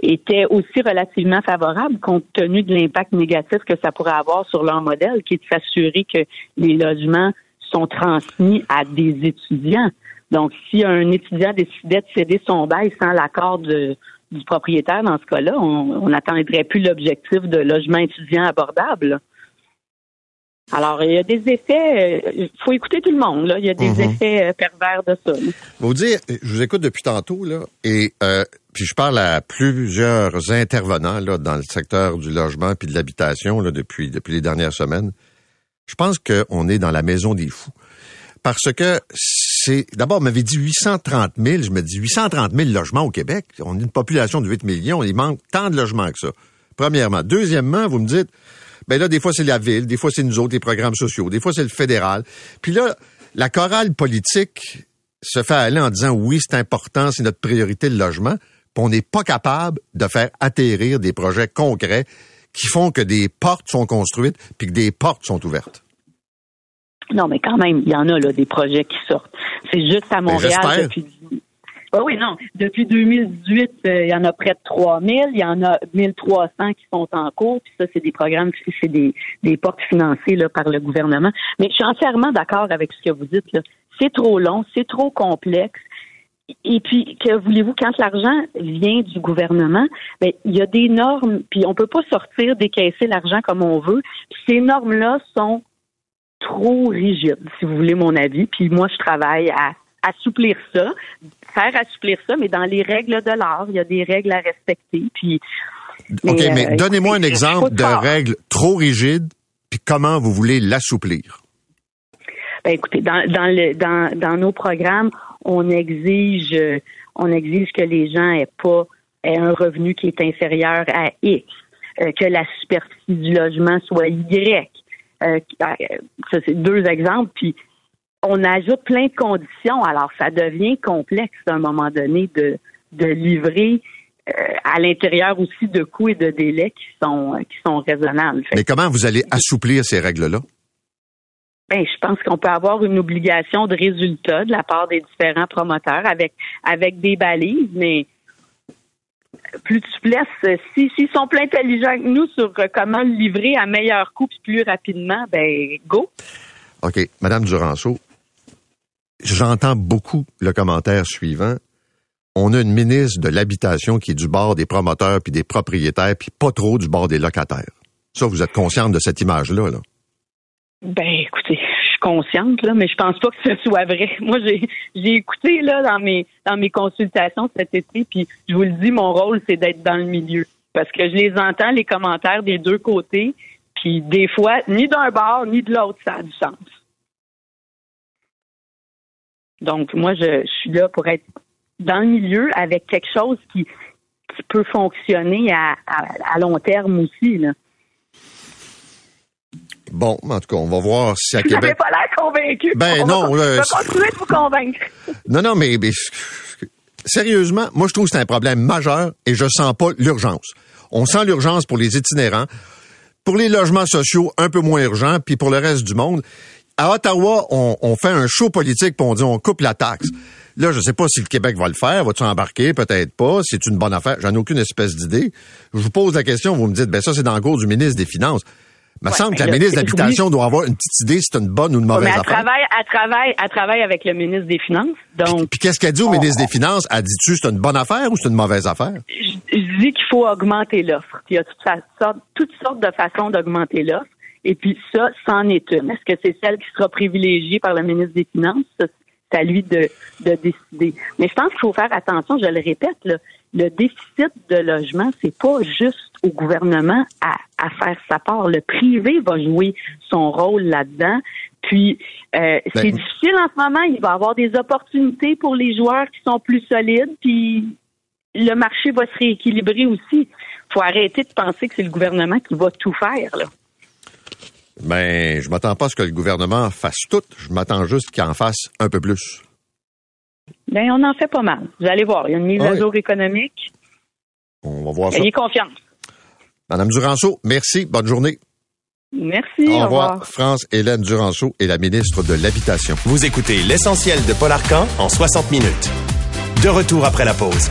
était aussi relativement favorable compte tenu de l'impact négatif que ça pourrait avoir sur leur modèle, qui est de s'assurer que les logements sont transmis à des étudiants. Donc, si un étudiant décidait de céder son bail sans l'accord du propriétaire, dans ce cas-là, on on n'atteindrait plus l'objectif de logement étudiant abordable. Alors, il y a des effets, euh, il faut écouter tout le monde, là. Il y a des Mhm. effets euh, pervers de ça. Vous dire, je vous écoute depuis tantôt, là, et euh, puis je parle à plusieurs intervenants là, dans le secteur du logement puis de l'habitation là, depuis, depuis les dernières semaines. Je pense qu'on est dans la maison des fous. Parce que c'est. D'abord, on m'avait dit 830 000. Je me dis 830 000 logements au Québec. On a une population de 8 millions. Il manque tant de logements que ça. Premièrement. Deuxièmement, vous me dites, ben là, des fois, c'est la ville, des fois, c'est nous autres, les programmes sociaux, des fois, c'est le fédéral. Puis là, la chorale politique se fait aller en disant oui, c'est important, c'est notre priorité le logement, puis on n'est pas capable de faire atterrir des projets concrets qui font que des portes sont construites puis que des portes sont ouvertes. Non, mais quand même, il y en a là des projets qui sortent. C'est juste à Montréal j'espère. depuis. Ah oui, non. Depuis 2018, euh, il y en a près de 3000. Il y en a 1300 qui sont en cours. Puis ça, c'est des programmes, c'est des, des portes financées là, par le gouvernement. Mais je suis entièrement d'accord avec ce que vous dites. C'est trop long, c'est trop complexe. Et puis, que voulez-vous, quand l'argent vient du gouvernement, ben, il y a des normes, puis on peut pas sortir, décaisser l'argent comme on veut. Puis ces normes-là sont trop rigides, si vous voulez mon avis. Puis moi, je travaille à assouplir ça, faire assouplir ça, mais dans les règles de l'art, il y a des règles à respecter. Puis, OK, Mais, euh, donnez-moi un exemple de fort. règle trop rigide, puis comment vous voulez l'assouplir? Ben écoutez, dans, dans, le, dans, dans nos programmes, on exige euh, on exige que les gens aient pas aient un revenu qui est inférieur à X, euh, que la superficie du logement soit Y. Euh, ça, c'est deux exemples. Puis on ajoute plein de conditions. Alors, ça devient complexe à un moment donné de, de livrer euh, à l'intérieur aussi de coûts et de délais qui sont qui sont raisonnables. Mais comment vous allez assouplir ces règles-là? Ben, je pense qu'on peut avoir une obligation de résultat de la part des différents promoteurs avec avec des balises, mais plus de souplesse. Si s'ils sont plus intelligents que nous sur euh, comment le livrer à meilleur coût puis plus rapidement, ben go. OK, Madame Duranceau, j'entends beaucoup le commentaire suivant. On a une ministre de l'Habitation qui est du bord des promoteurs puis des propriétaires, puis pas trop du bord des locataires. Ça, vous êtes consciente de cette image-là, là? Ben, écoutez, je suis consciente, là, mais je pense pas que ce soit vrai. Moi, j'ai, j'ai écouté, là, dans mes, dans mes consultations cet été, puis je vous le dis, mon rôle, c'est d'être dans le milieu. Parce que je les entends, les commentaires des deux côtés, puis des fois, ni d'un bord, ni de l'autre, ça a du sens. Donc, moi, je, je suis là pour être dans le milieu avec quelque chose qui, qui peut fonctionner à, à, à long terme aussi, là. Bon, en tout cas, on va voir si à Vous n'avez Québec... pas l'air convaincu. Ben On va non, con- là, je vais c'est- continuer de vous convaincre. Non, non, mais, mais, sérieusement, moi, je trouve que c'est un problème majeur et je sens pas l'urgence. On sent l'urgence pour les itinérants, pour les logements sociaux un peu moins urgents, puis pour le reste du monde. À Ottawa, on, on fait un show politique puis on dit on coupe la taxe. Là, je sais pas si le Québec va le faire. Va-tu embarquer? Peut-être pas. C'est une bonne affaire. J'en ai aucune espèce d'idée. Je vous pose la question, vous me dites, ben ça, c'est dans le cours du ministre des Finances. Il me Ouais, semble que la là, ministre de l'Habitation doit avoir une petite idée si c'est une bonne ou une Ouais, mauvaise mais elle affaire. travaille, elle travaille, elle travaille avec le ministre des Finances. Donc, Puis qu'est-ce qu'elle dit au ministre des Finances? Elle dit-tu c'est une bonne affaire ou c'est une mauvaise affaire? je, je dis qu'il faut augmenter l'offre. Il y a toutes, sortes- toutes sortes de façons d'augmenter l'offre. Et puis ça, c'en est une. Est-ce que c'est celle qui sera privilégiée par le ministre des Finances? C'est à lui de, de décider. Mais je pense qu'il faut faire attention, je le répète, là, le déficit de logement, c'est pas juste au gouvernement à, à faire sa part. Le privé va jouer son rôle là-dedans. Puis euh, c'est Ben- difficile en ce moment. Il va y avoir des opportunités pour les joueurs qui sont plus solides. Puis le marché va se rééquilibrer aussi. faut arrêter de penser que c'est le gouvernement qui va tout faire. Là. Ben, je m'attends pas à ce que le gouvernement fasse tout. Je m'attends juste qu'il en fasse un peu plus. Ben, on en fait pas mal. Vous allez voir, il y a une mise à jour économique. On va voir ça. Ayez confiance. Madame Duranceau, merci. Bonne journée. Merci. au revoir. France Hélène Duranceau est la ministre de l'Habitation. Vous écoutez l'essentiel de Paul Arcan en 60 minutes. De retour après la pause.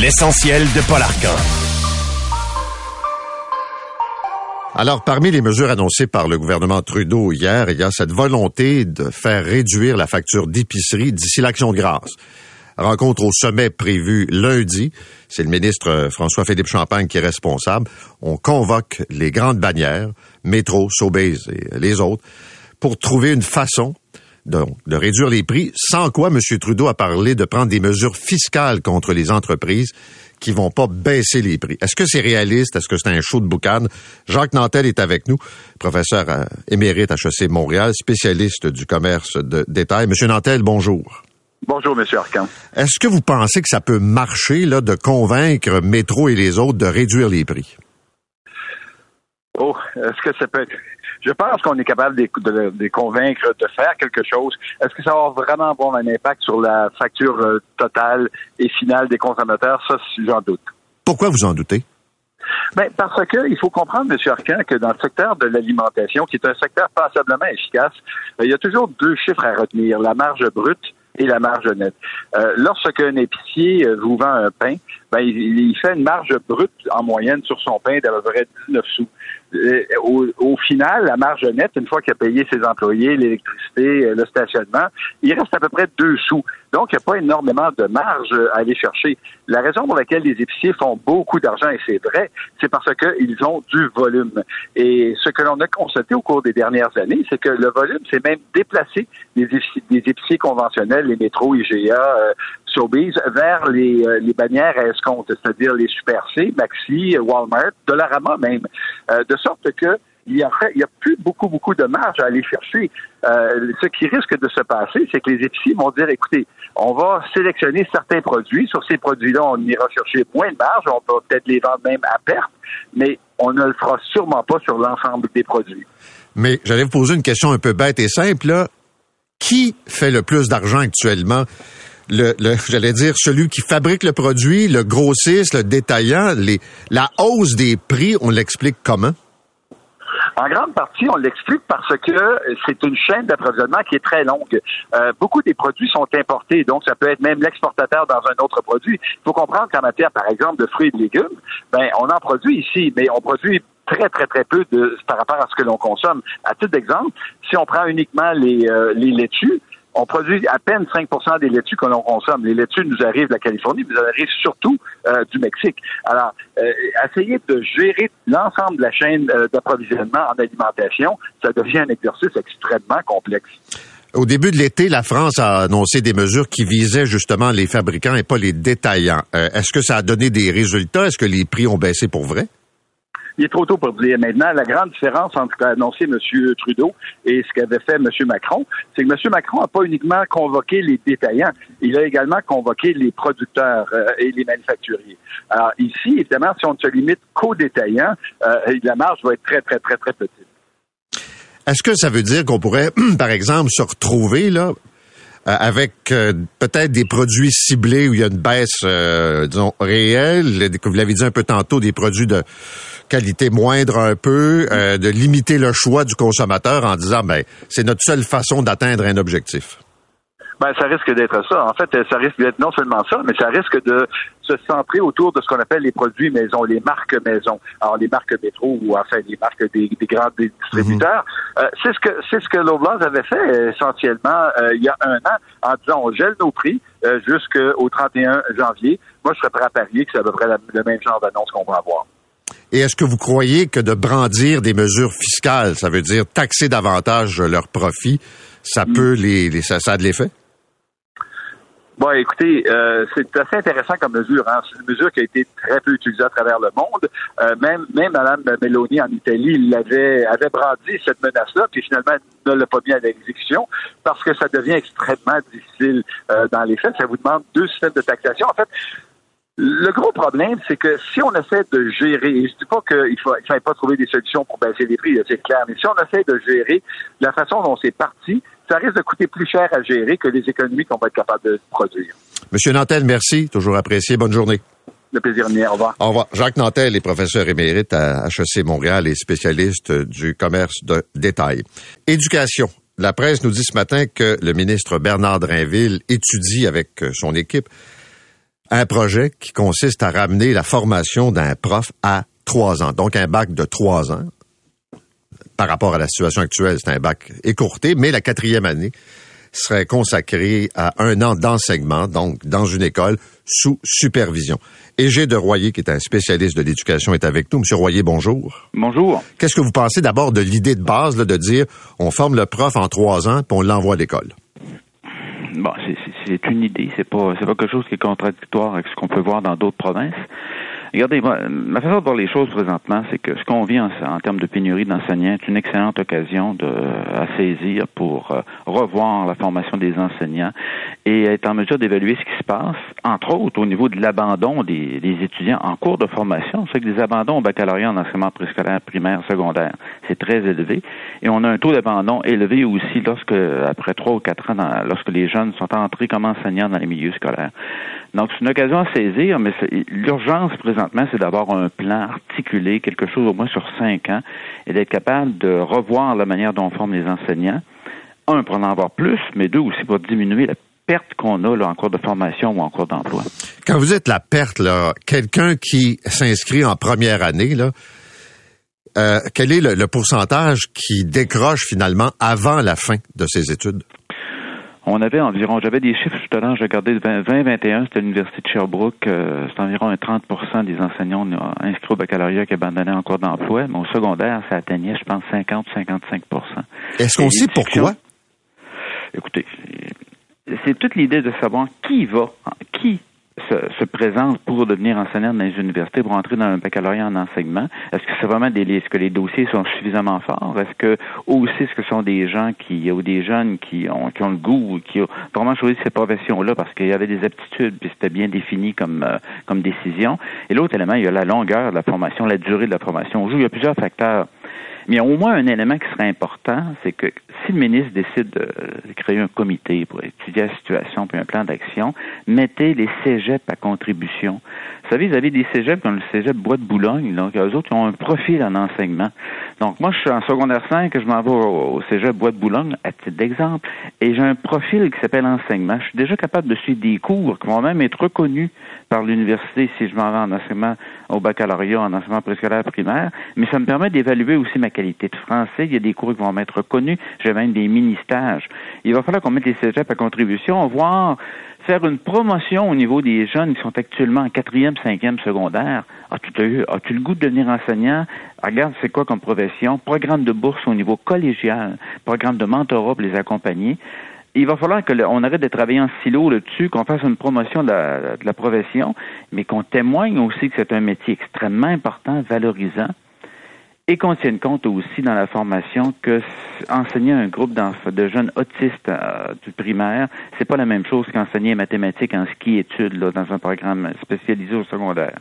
L'essentiel de Paul Arcan. Alors, parmi les mesures annoncées par le gouvernement Trudeau hier, il y a cette volonté de faire réduire la facture d'épicerie d'ici l'action de grâce. Rencontre au sommet prévue lundi. C'est le ministre François-Philippe Champagne qui est responsable. On convoque les grandes bannières, Métro, Sobeys et les autres, pour trouver une façon de, de réduire les prix, sans quoi M. Trudeau a parlé de prendre des mesures fiscales contre les entreprises qui vont pas baisser les prix. Est-ce que c'est réaliste? Est-ce que c'est un show de boucan? Jacques Nantel est avec nous, professeur euh, émérite à HEC Montréal, spécialiste du commerce de détail. Monsieur Nantel, bonjour. Bonjour, M. Arcan. Est-ce que vous pensez que ça peut marcher là, de convaincre Métro et les autres de réduire les prix? Oh, est-ce que ça peut être... Je pense qu'on est capable de, de- convaincre de faire quelque chose. Est-ce que ça va avoir vraiment bon un impact sur la facture euh, totale et finale des consommateurs? Ça, j'en doute. Pourquoi vous en doutez? Ben, parce que il faut comprendre, M. Arcan, que dans le secteur de l'alimentation, qui est un secteur passablement efficace, euh, il y a toujours deux chiffres à retenir, la marge brute et la marge nette. Euh, lorsqu'un épicier vous vend un pain, ben, il, fait une marge brute en moyenne sur son pain d'à peu près 19 sous. Euh, au, au final, la marge nette, une fois qu'il a payé ses employés, l'électricité, euh, le stationnement, il reste à peu près 2 sous. Donc, il n'y a pas énormément de marge à aller chercher. La raison pour laquelle les épiciers font beaucoup d'argent, et c'est vrai, c'est parce qu'ils ont du volume. Et ce que l'on a constaté au cours des dernières années, c'est que le volume s'est même déplacé des épiciers conventionnels, les métros, IGA, euh, Vers les, euh, les bannières à escompte, c'est-à-dire les Super C, Maxi, Walmart, Dollarama même. Euh, de sorte que il y a, plus beaucoup, beaucoup de marge à aller chercher. Euh, ce qui risque de se passer, c'est que les épiciers vont dire, écoutez, on va sélectionner certains produits. Sur ces produits-là, on ira chercher moins de marge, on peut peut-être les vendre même à perte, mais on ne le fera sûrement pas sur l'ensemble des produits. Mais j'allais vous poser une question un peu bête et simple. Qui fait le plus d'argent actuellement? Le, le j'allais dire celui qui fabrique le produit, le grossiste, le détaillant, les, la hausse des prix, on l'explique comment? En grande partie, on l'explique parce que c'est une chaîne d'approvisionnement qui est très longue. Euh, beaucoup des produits sont importés, donc ça peut être même l'exportateur dans un autre produit. Il faut comprendre qu'en matière, par exemple, de fruits et de légumes, ben on en produit ici, mais on produit très, très, très peu de, par rapport à ce que l'on consomme. À titre d'exemple, si on prend uniquement les, euh, les laitues, on produit à peine 5% des laitues que l'on consomme. Les laitues nous arrivent de la Californie, mais elles arrivent surtout euh, du Mexique. Alors, euh, essayer de gérer l'ensemble de la chaîne euh, d'approvisionnement en alimentation, ça devient un exercice extrêmement complexe. Au début de l'été, la France a annoncé des mesures qui visaient justement les fabricants et pas les détaillants. Est-ce que ça a donné des résultats? Est-ce que les prix ont baissé pour vrai? Il est trop tôt pour dire. Maintenant, la grande différence entre ce qu'a annoncé M. Trudeau et ce qu'avait fait M. Macron, c'est que M. Macron n'a pas uniquement convoqué les détaillants, il a également convoqué les producteurs euh, et les manufacturiers. Alors ici, évidemment, si on ne se limite qu'aux détaillants, euh, la marge va être très, très, très, très petite. Est-ce que ça veut dire qu'on pourrait, par exemple, se retrouver là avec peut-être des produits ciblés où il y a une baisse, disons, réelle, vous l'avez dit un peu tantôt, des produits de qualité moindre un peu, euh, de limiter le choix du consommateur en disant ben c'est notre seule façon d'atteindre un objectif. Ben, ça risque d'être ça. En fait, ça risque d'être non seulement ça, mais ça risque de se centrer autour de ce qu'on appelle les produits maison, les marques maison. Alors, les marques métro ou enfin les marques des, grands distributeurs. Mhm. Euh, c'est ce que c'est ce que Loblaws avait fait essentiellement euh, il y a un an en disant on gèle nos prix jusqu'au 31 janvier. Moi, je serais prêt à parier que c'est à peu près le même genre d'annonce qu'on va avoir. Et est-ce que vous croyez que de brandir des mesures fiscales, ça veut dire taxer davantage leurs profits, ça mm. peut les, ça, a de l'effet? Bon, écoutez, euh, c'est assez intéressant comme mesure. Hein. C'est une mesure qui a été très peu utilisée à travers le monde. Euh, même, même Mme Meloni en Italie l'avait avait brandi cette menace-là, puis finalement ne l'a pas mis à l'exécution parce que ça devient extrêmement difficile euh, dans les faits. Ça vous demande deux systèmes de taxation. En fait, le gros problème, c'est que si on essaie de gérer, et je dis pas qu'il ne faut, pas trouver des solutions pour baisser les prix, c'est clair, mais si on essaie de gérer la façon dont c'est parti, ça risque de coûter plus cher à gérer que les économies qu'on va être capable de produire. Monsieur Nantel, merci. Toujours apprécié. Bonne journée. Le plaisir de Au revoir. Au revoir. Jacques Nantel est professeur émérite à HEC Montréal et spécialiste du commerce de détail. Éducation. La presse nous dit ce matin que le ministre Bernard Drinville étudie avec son équipe un projet qui consiste à ramener la formation d'un prof à trois ans. Donc un bac de trois ans. Par rapport à la situation actuelle, c'est un bac écourté, mais la quatrième année serait consacrée à un an d'enseignement, donc dans une école sous supervision. Égé de Royer, qui est un spécialiste de l'éducation, est avec nous. Monsieur Royer, bonjour. Bonjour. Qu'est-ce que vous pensez d'abord de l'idée de base de dire on forme le prof en trois ans, puis on l'envoie à l'école? Bon, c'est une idée, c'est pas c'est pas quelque chose qui est contradictoire avec ce qu'on peut voir dans d'autres provinces. Regardez, ma façon de voir les choses présentement, c'est que ce qu'on vit en, termes de pénurie d'enseignants est une excellente occasion de, à saisir pour euh, revoir la formation des enseignants et être en mesure d'évaluer ce qui se passe, entre autres au niveau de l'abandon des, des, étudiants en cours de formation. C'est que des abandons au baccalauréat en enseignement préscolaire, primaire, secondaire, c'est très élevé. Et on a un taux d'abandon élevé aussi lorsque, après trois ou quatre ans, lorsque les jeunes sont entrés comme enseignants dans les milieux scolaires. Donc, c'est une occasion à saisir, mais l'urgence c'est d'avoir un plan articulé, quelque chose au moins sur cinq ans, et d'être capable de revoir la manière dont on forme les enseignants. Un, pour en avoir plus, mais deux, aussi pour diminuer la perte qu'on a là, en cours de formation ou en cours d'emploi. Quand vous êtes la perte, quelqu'un qui s'inscrit en première année, euh, quel est le pourcentage qui décroche finalement avant la fin de ses études? On avait environ, j'avais des chiffres tout à l'heure, j'ai regardé 2021, c'était l'Université de Sherbrooke, euh, c'est environ un 30% des enseignants inscrits au baccalauréat qui abandonnaient en cours d'emploi, mais au secondaire, ça atteignait, je pense, 50-55% Est-ce qu'on sait pourquoi? Écoutez, c'est toute l'idée de savoir qui va, qui se, se présentent pour devenir enseignants dans les universités, pour entrer dans un baccalauréat en enseignement? Est-ce que c'est vraiment des, est-ce que les dossiers sont suffisamment forts? Est-ce que, aussi, est-ce que ce sont des gens qui, ou des jeunes qui ont, qui ont le goût, qui ont vraiment choisi cette profession-là parce qu'il y avait des aptitudes, puis c'était bien défini comme, euh, comme décision? Et l'autre élément, il y a la longueur de la formation, la durée de la formation. On il y a plusieurs facteurs. Mais au moins un élément qui serait important, c'est que si le ministre décide de créer un comité pour étudier la situation puis un plan d'action, mettez les cégeps à contribution. Vous savez, vous avez des cégeps comme le cégep Bois de Boulogne, donc eux autres, ils ont un profil en enseignement. Donc, moi, je suis en secondaire 5, je m'en vais au, cégep Bois de Boulogne, à titre d'exemple, et j'ai un profil qui s'appelle enseignement. Je suis déjà capable de suivre des cours qui vont même être reconnus par l'université si je m'en vais en enseignement au baccalauréat, en enseignement préscolaire primaire, mais ça me permet d'évaluer aussi ma qualité de français. Il y a des cours qui vont m'être reconnus. J'ai même des mini-stages. Il va falloir qu'on mette les cégeps à contribution, voir faire une promotion au niveau des jeunes qui sont actuellement en quatrième, cinquième secondaire. As-tu as le goût de devenir enseignant? Regarde, c'est quoi comme profession? Programme de bourse au niveau collégial, programme de mentorat pour les accompagner. Il va falloir qu'on arrête de travailler en silo là-dessus, qu'on fasse une promotion de la, de la profession, mais qu'on témoigne aussi que c'est un métier extrêmement important, valorisant et qu'on tienne compte aussi dans la formation que enseigner un groupe de jeunes autistes euh, du primaire, c'est pas la même chose qu'enseigner mathématiques en ski études là, dans un programme spécialisé au secondaire.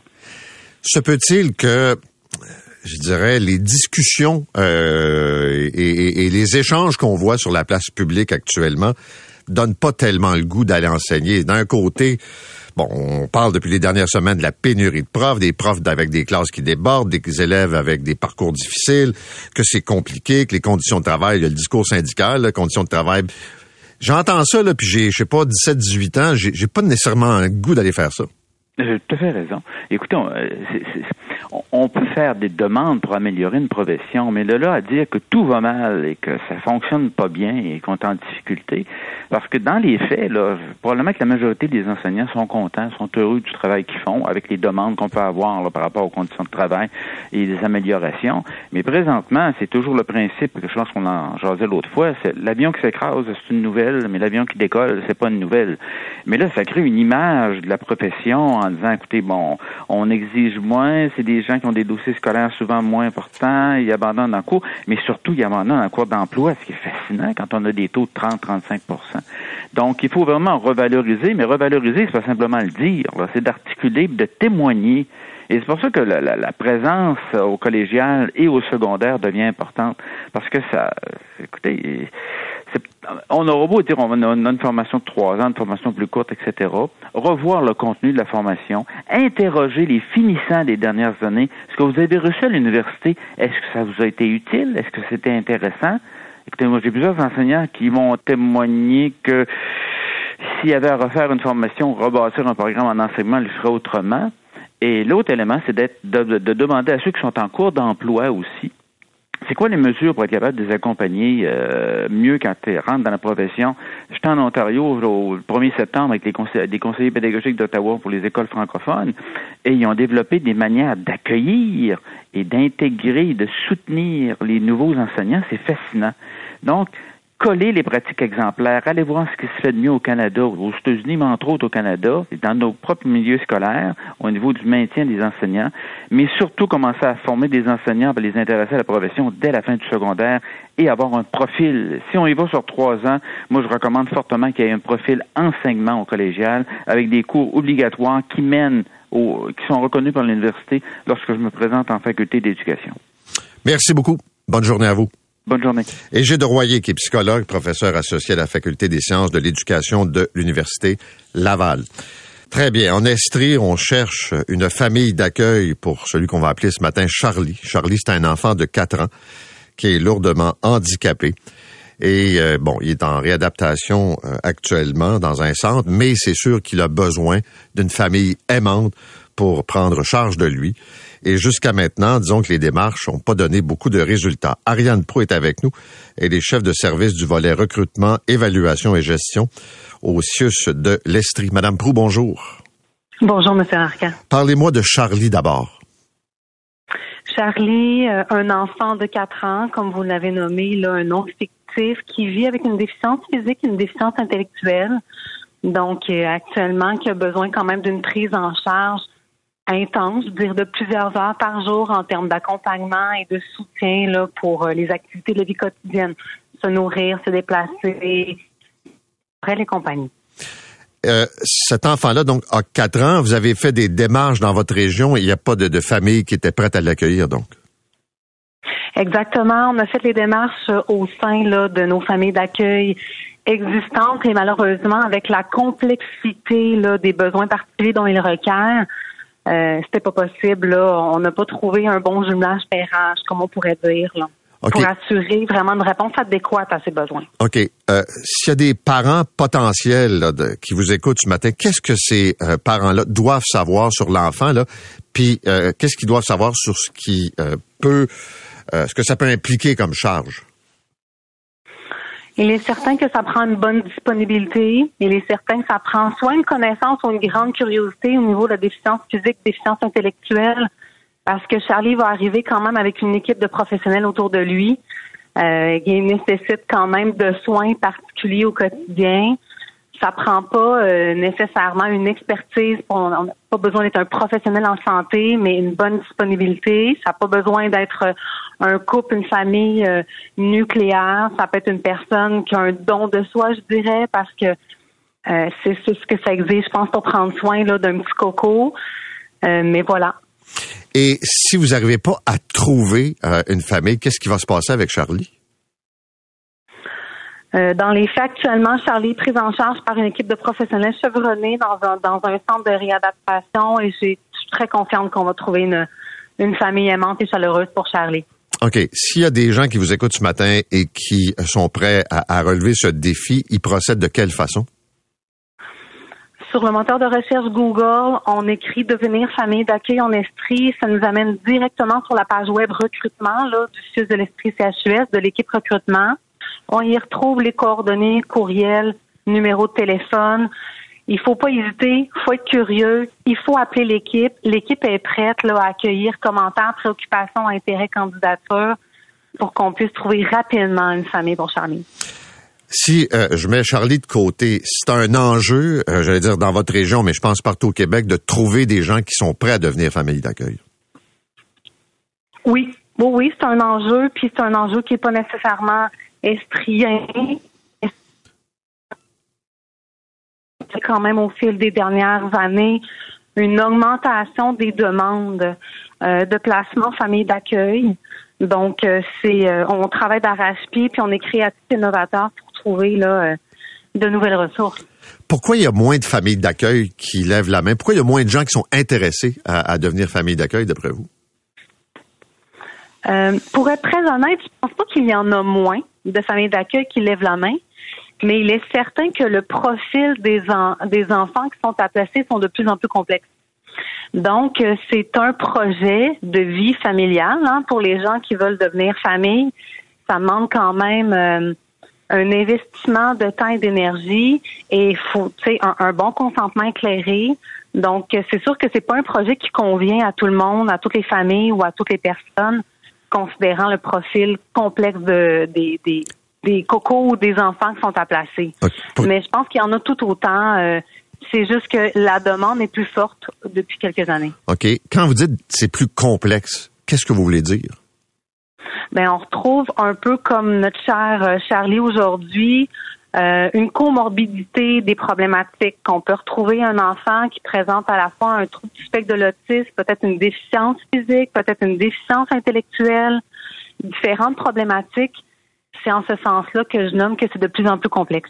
Se peut-il que je dirais, les discussions euh, et, et, les échanges qu'on voit sur la place publique actuellement donnent pas tellement le goût d'aller enseigner. D'un côté, Bon, on parle depuis les dernières semaines de la pénurie de profs, des profs avec des classes qui débordent, des élèves avec des parcours difficiles, que c'est compliqué, que les conditions de travail, le discours syndical, les conditions de travail. J'entends ça, là, puis j'ai, je sais pas, 17, 18 ans, j'ai, pas nécessairement un goût d'aller faire ça. J'ai tout à fait raison. Écoutez, euh, on, peut faire des demandes pour améliorer une profession, mais de là à dire que tout va mal et que ça fonctionne pas bien et qu'on est en difficulté, parce que dans les faits, là, probablement que la majorité des enseignants sont contents, sont heureux du travail qu'ils font, avec les demandes qu'on peut avoir là, par rapport aux conditions de travail et des améliorations. Mais présentement, c'est toujours le principe, quelque chose qu'on en jasait l'autre fois, c'est l'avion qui s'écrase, c'est une nouvelle, mais l'avion qui décolle, c'est pas une nouvelle. Mais là, ça crée une image de la profession en disant, écoutez, bon, on exige moins, c'est des gens qui ont des dossiers scolaires souvent moins importants, ils abandonnent en cours, mais surtout, ils abandonnent en cours d'emploi, ce qui est fascinant quand on a des taux de 30-35% Donc, il faut vraiment revaloriser, mais revaloriser, c'est pas simplement le dire, c'est d'articuler, de témoigner. Et c'est pour ça que la, la, présence au collégial et au secondaire devient importante, parce que ça, écoutez, on aura beau dire on a une formation de trois ans, une formation plus courte, etc. Revoir le contenu de la formation, interroger les finissants des dernières années. Ce que vous avez reçu à l'université, est-ce que ça vous a été utile? Est-ce que c'était intéressant? Écoutez, moi, j'ai plusieurs enseignants qui m'ont témoigné que s'il y avait à refaire une formation, rebâtir un programme en enseignement, il ferait autrement. Et l'autre élément, c'est d'être de, demander à ceux qui sont en cours d'emploi aussi c'est quoi les mesures pour être capable de les accompagner euh, mieux quand tu rentres dans la profession? J'étais en Ontario au 1er septembre avec les des conseillers pédagogiques d'Ottawa pour les écoles francophones et ils ont développé des manières d'accueillir et d'intégrer, de soutenir les nouveaux enseignants. C'est fascinant. Donc, coller les pratiques exemplaires, aller voir ce qui se fait de mieux au Canada, aux États-Unis, mais entre autres au Canada, et dans nos propres milieux scolaires, au niveau du maintien des enseignants, mais surtout commencer à former des enseignants pour les intéresser à la profession dès la fin du secondaire et avoir un profil. Si on y va sur trois ans, moi je recommande fortement qu'il y ait un profil enseignement au collégial avec des cours obligatoires qui mènent au, qui sont reconnus par l'université lorsque je me présente en faculté d'éducation. Merci beaucoup. Bonne journée à vous. Bonne journée. Et Gilles de Royer, qui est psychologue, professeur associé à la Faculté des sciences de l'éducation de l'Université Laval. Très bien. En Estrie, on cherche une famille d'accueil pour celui qu'on va appeler ce matin Charlie. Charlie, c'est un enfant de 4 ans qui est lourdement handicapé. Et euh, bon, il est en réadaptation euh, actuellement dans un centre, mais c'est sûr qu'il a besoin d'une famille aimante pour prendre charge de lui. Et jusqu'à maintenant, disons que les démarches n'ont pas donné beaucoup de résultats. Ariane Pro est avec nous. Elle est chef de service du volet recrutement, évaluation et gestion au CIUS de l'Estrie. Madame Prou, bonjour. Bonjour, Monsieur Arcan. Parlez-moi de Charlie d'abord. Charlie, euh, un enfant de 4 ans, comme vous l'avez nommé, là, un nom fictif, qui vit avec une déficience physique, une déficience intellectuelle. Donc, euh, actuellement, qui a besoin quand même d'une prise en charge intense, je veux dire de plusieurs heures par jour en termes d'accompagnement et de soutien là, pour euh, les activités de la vie quotidienne, se nourrir, se déplacer, après les compagnies. Euh, cet enfant-là, donc, a quatre ans. Vous avez fait des démarches dans votre région et il n'y a pas de, de famille qui était prête à l'accueillir, donc? Exactement. On a fait les démarches au sein là, de nos familles d'accueil existantes et malheureusement, avec la complexité là, des besoins particuliers dont ils requièrent, euh, c'était pas possible. Là. On n'a pas trouvé un bon jumelage pérage, comme on pourrait dire, là, pour assurer vraiment une réponse adéquate à ces besoins. OK. Euh, S'il y a des parents potentiels là, de- qui vous écoutent ce matin, qu'est-ce que ces euh, parents-là doivent savoir sur l'enfant, là? Puis euh, qu'est-ce qu'ils doivent savoir sur ce qui euh, peut euh, ce que ça peut impliquer comme charge? Il est certain que ça prend une bonne disponibilité. Il est certain que ça prend soit une connaissance ou une grande curiosité au niveau de la déficience physique, déficience intellectuelle, parce que Charlie va arriver quand même avec une équipe de professionnels autour de lui. Euh, il nécessite quand même de soins particuliers au quotidien. Ça prend pas euh, nécessairement une expertise. On n'a pas besoin d'être un professionnel en santé, mais une bonne disponibilité. Ça n'a pas besoin d'être euh, un couple, une famille euh, nucléaire. Ça peut être une personne qui a un don de soi, je dirais, parce que euh, c'est ce que ça exige, je pense, pour prendre soin d'un petit coco. Euh, mais voilà. Et si vous n'arrivez pas à trouver euh, une famille, qu'est-ce qui va se passer avec Charlie? Euh, dans les faits, actuellement, Charlie est prise en charge par une équipe de professionnels chevronnés dans un, dans un centre de réadaptation et je suis très confiante qu'on va trouver une, une famille aimante et chaleureuse pour Charlie. OK. S'il y a des gens qui vous écoutent ce matin et qui sont prêts à, à relever ce défi, ils procèdent de quelle façon? Sur le moteur de recherche Google, on écrit devenir famille d'accueil en Estrie. Ça nous amène directement sur la page web recrutement là, du CIUS de l'Estrie CHUS, de l'équipe recrutement. On y retrouve les coordonnées, courriel, numéro de téléphone. Il faut pas hésiter, faut être curieux, il faut appeler l'équipe. L'équipe est prête là, à accueillir commentaires, préoccupations, intérêts, candidatures pour qu'on puisse trouver rapidement une famille pour Charlie. Si euh, je mets Charlie de côté, c'est un enjeu, euh, j'allais dire dans votre région, mais je pense partout au Québec, de trouver des gens qui sont prêts à devenir famille d'accueil. Oui, oui, oui, c'est un enjeu, puis c'est un enjeu qui n'est pas nécessairement estrien. Quand même au fil des dernières années une augmentation des demandes euh, de placement famille d'accueil. Donc, euh, c'est euh, on travaille d'arrache-pied, puis on est créatif et innovateur pour trouver là, de nouvelles ressources. Pourquoi il y a moins de familles d'accueil qui lèvent la main? Pourquoi il y a moins de gens qui sont intéressés à, à devenir famille d'accueil, d'après vous? Pour être très honnête, je pense pas qu'il y en a moins de familles d'accueil qui lèvent la main, mais il est certain que le profil des, des enfants qui sont à placer sont de plus en plus complexes. Donc, euh, c'est un projet de vie familiale hein, pour les gens qui veulent devenir famille. Ça demande quand même euh, un investissement de temps et d'énergie et faut, un, un bon consentement éclairé. Donc, euh, c'est sûr que c'est pas un projet qui convient à tout le monde, à toutes les familles ou à toutes les personnes, considérant le profil complexe de, des, des, des cocos ou des enfants qui sont à placer. Mais je pense qu'il y en a tout autant. euh, c'est juste que la demande est plus forte depuis quelques années. OK. Quand vous dites c'est plus complexe, qu'est-ce que vous voulez dire? ben on retrouve un peu comme notre cher euh, Charlie aujourd'hui euh, une comorbidité des problématiques qu'on peut retrouver un enfant qui présente à la fois un trouble du spectre de l'autisme, peut-être une déficience physique, peut-être une déficience intellectuelle, différentes problématiques. C'est en ce sens-là que je nomme que c'est de plus en plus complexe.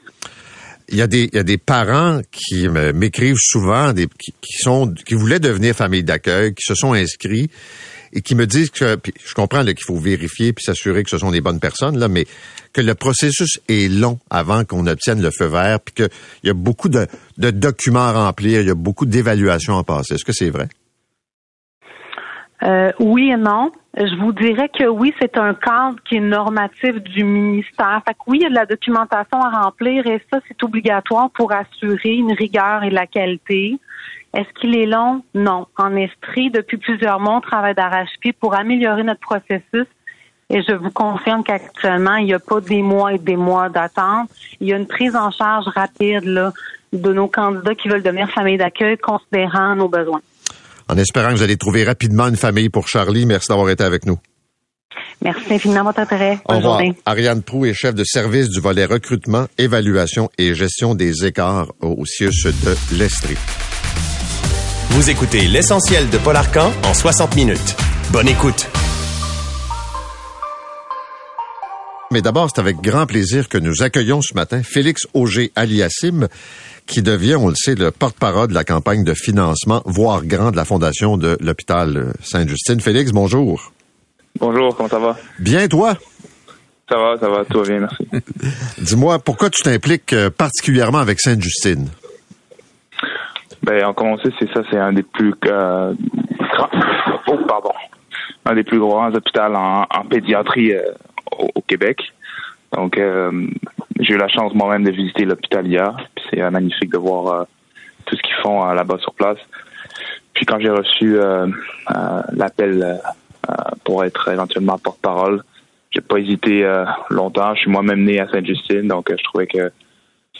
Il y a des, parents qui m'écrivent souvent, qui, qui sont, qui voulaient devenir famille d'accueil, qui se sont inscrits et qui me disent que, puis je comprends qu'il faut vérifier puis s'assurer que ce sont des bonnes personnes là, mais que le processus est long avant qu'on obtienne le feu vert, puis qu'il y a beaucoup de, de documents à remplir, il y a beaucoup d'évaluations à passer. Est-ce que c'est vrai? Euh, oui et non. Je vous dirais que oui, c'est un cadre qui est normatif du ministère. Fait que oui, il y a de la documentation à remplir et ça, c'est obligatoire pour assurer une rigueur et de la qualité. Est-ce qu'il est long? Non. En Estrie, depuis plusieurs mois, on travaille d'arrache-pied pour améliorer notre processus. Et je vous confirme qu'actuellement, il n'y a pas des mois et des mois d'attente. Il y a une prise en charge rapide là, de nos candidats qui veulent devenir famille d'accueil, considérant nos besoins. En espérant que vous allez trouver rapidement une famille pour Charlie. Merci d'avoir été avec nous. Merci infiniment de votre intérêt. Au Bonne revoir. journée. Ariane Prou est chef de service du volet recrutement, évaluation et gestion des écarts au CIUS de l'Estrie. Vous écoutez l'essentiel de Paul Arcan en 60 minutes. Bonne écoute. Mais d'abord, c'est avec grand plaisir que nous accueillons ce matin Félix Auger Aliassim, qui devient, on le sait, le porte-parole de la campagne de financement, voire grand, de la Fondation de l'hôpital Sainte-Justine. Félix, bonjour. Bonjour, comment ça va? Bien, toi? Ça va, ça va, tout va bien, merci. Dis-moi, pourquoi tu t'impliques euh, particulièrement avec Sainte-Justine? Ben, en commencer, c'est ça, c'est un des plus euh, grands, oh, pardon, un des plus grands hôpitaux en, en pédiatrie euh, au, au Québec. Donc, euh, j'ai eu la chance moi-même de visiter l'hôpital hier. C'est euh, magnifique de voir euh, tout ce qu'ils font euh, là-bas sur place. Puis quand j'ai reçu euh, l'appel pour être éventuellement porte-parole, j'ai pas hésité longtemps. Je suis moi-même né à Sainte-Justine, donc je trouvais que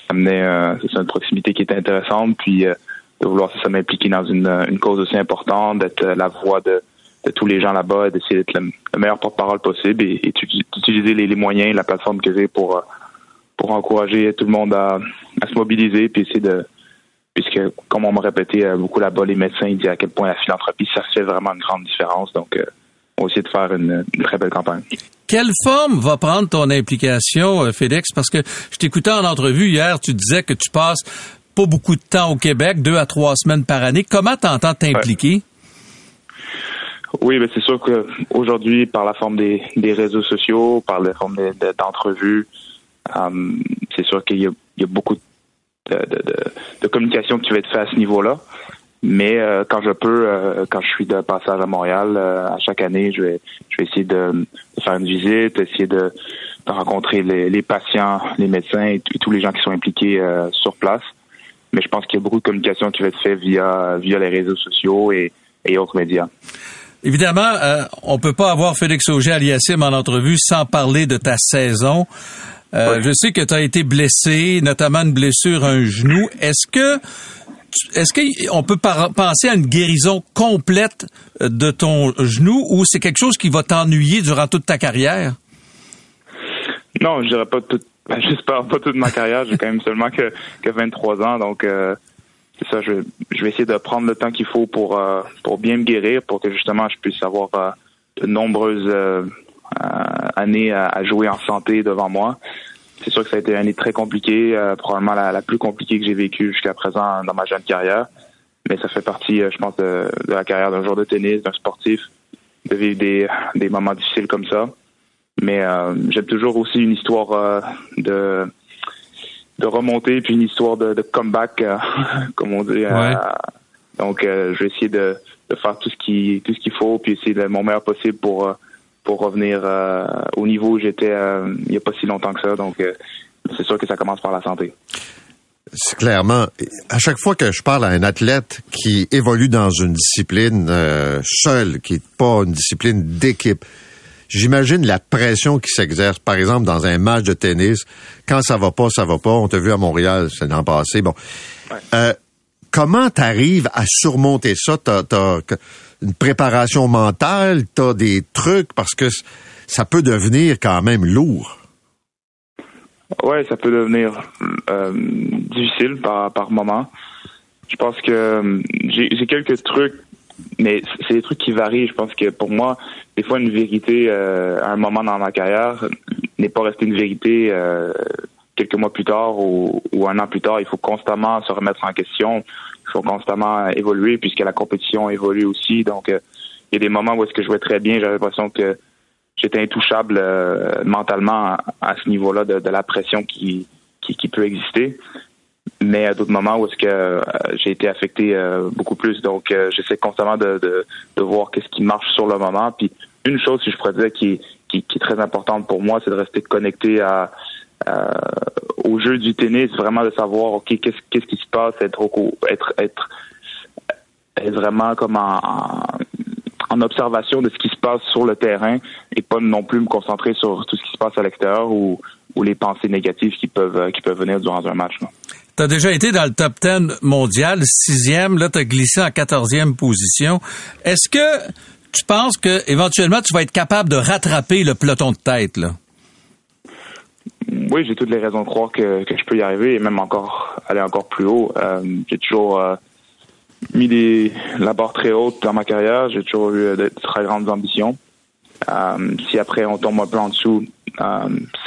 ça menait, c'est une proximité qui était intéressante. Puis de vouloir ça, m'impliquer dans une, une cause aussi importante, d'être la voix de, de tous les gens là-bas d'essayer d'être le, le meilleur porte-parole possible et, et d'utiliser les, les moyens, la plateforme que j'ai pour euh, pour encourager tout le monde à, à se mobiliser puis essayer de puisque comme on m'a répété euh, beaucoup là-bas les médecins ils disent à quel point la philanthropie ça fait vraiment une grande différence donc euh, on va essayer de faire une, une très belle campagne. Quelle forme va prendre ton implication, Félix? Parce que je t'écoutais en entrevue hier, tu disais que tu passes pas beaucoup de temps au Québec, deux à trois semaines par année. Comment t'entends t'impliquer? Oui, mais c'est sûr que aujourd'hui, par la forme des, des réseaux sociaux, par la forme d'entrevues, euh, c'est sûr qu'il y y a beaucoup de, de, de, de communication qui va être faite à ce niveau-là. Mais euh, quand je peux, euh, quand je suis de passage à Montréal, euh, à chaque année, je vais, je vais essayer de, faire une visite, essayer de, de rencontrer les, les patients, les médecins et, et tous les gens qui sont impliqués euh, sur place. Mais je pense qu'il y a beaucoup de communication qui va être faite via, via les réseaux sociaux et, et autres médias. Évidemment, euh, on peut pas avoir Félix Auger aliassim en entrevue sans parler de ta saison. Euh, Je sais que tu as été blessé, notamment une blessure à un genou. Est-ce que est-ce qu'on peut penser à une guérison complète euh, de ton genou ou c'est quelque chose qui va t'ennuyer durant toute ta carrière? Non, je dirais pas tout. ben, J'espère pas toute ma carrière. J'ai quand même seulement que, que 23 ans, donc euh, c'est ça. Je, je vais essayer de prendre le temps qu'il faut pour euh, pour bien me guérir, pour que justement je puisse avoir euh, de nombreuses euh, euh, années à, à jouer en santé devant moi. C'est sûr que ça a été une année très compliquée, euh, probablement la, la plus compliquée que j'ai vécue jusqu'à présent dans ma jeune carrière. Mais ça fait partie, euh, je pense, de, de la carrière d'un joueur de tennis, d'un sportif, de vivre des, des moments difficiles comme ça. Mais j'aime toujours aussi une histoire de de remontée puis une histoire de, de comeback, euh, comme on dit. euh, Ouais. donc, euh, je vais essayer de, de faire tout ce qui tout ce qu'il faut puis essayer de mon meilleur possible pour pour revenir euh, au niveau où j'étais euh, il y a pas si longtemps que ça. Donc, euh, c'est sûr que ça commence par la santé. C'est clairement, à chaque fois que je parle à un athlète qui évolue dans une discipline euh, seule, qui n'est pas une discipline d'équipe, j'imagine la pression qui s'exerce, par exemple, dans un match de tennis. Quand ça va pas, ça va pas. On t'a vu à Montréal, c'est l'an passé. Bon. Euh, comment tu arrives à surmonter ça? T'as, une préparation mentale, t'as des trucs, parce que ça peut devenir quand même lourd. Ouais, ça peut devenir euh, difficile par par moment. Je pense que euh, j'ai quelques trucs, mais c'est des trucs qui varient. Je pense que pour moi, des fois, une vérité euh, à un moment dans ma carrière n'est pas restée une vérité euh, quelques mois plus tard ou, ou un an plus tard. Il faut constamment se remettre en question. Il faut constamment évoluer puisque la compétition évolue aussi. Donc, euh, il y a des moments où est-ce que je jouais très bien. J'avais l'impression que j'étais intouchable euh, mentalement à, à ce niveau-là de, de la pression qui, qui peut exister. Mais à d'autres moments où est-ce que euh, j'ai été affecté euh, beaucoup plus. Donc, euh, j'essaie constamment de, de, de voir qu'est-ce qui marche sur le moment. Puis, une chose, si je pourrais dire, qui, qui, qui est très importante pour moi, c'est de rester connecté à, au jeu du tennis, vraiment de savoir, OK, qu'est-ce, qu'est-ce qui se passe, être, être, être, être vraiment comme en, en, en observation de ce qui se passe sur le terrain et pas non plus me concentrer sur tout ce qui se passe à l'extérieur ou, ou les pensées négatives qui peuvent, qui peuvent venir durant un match. là. Tu as déjà été dans le top 10 mondial, sixième, là tu as glissé en quatorzième position. Est-ce que tu penses que éventuellement tu vas être capable de rattraper le peloton de tête là? Oui, j'ai toutes les raisons de croire que, que je peux y arriver et même encore aller encore plus haut. Euh, j'ai toujours euh, mis des, la barre très haute dans ma carrière. J'ai toujours eu de très grandes ambitions. Euh, si après on tombe un peu en dessous, euh,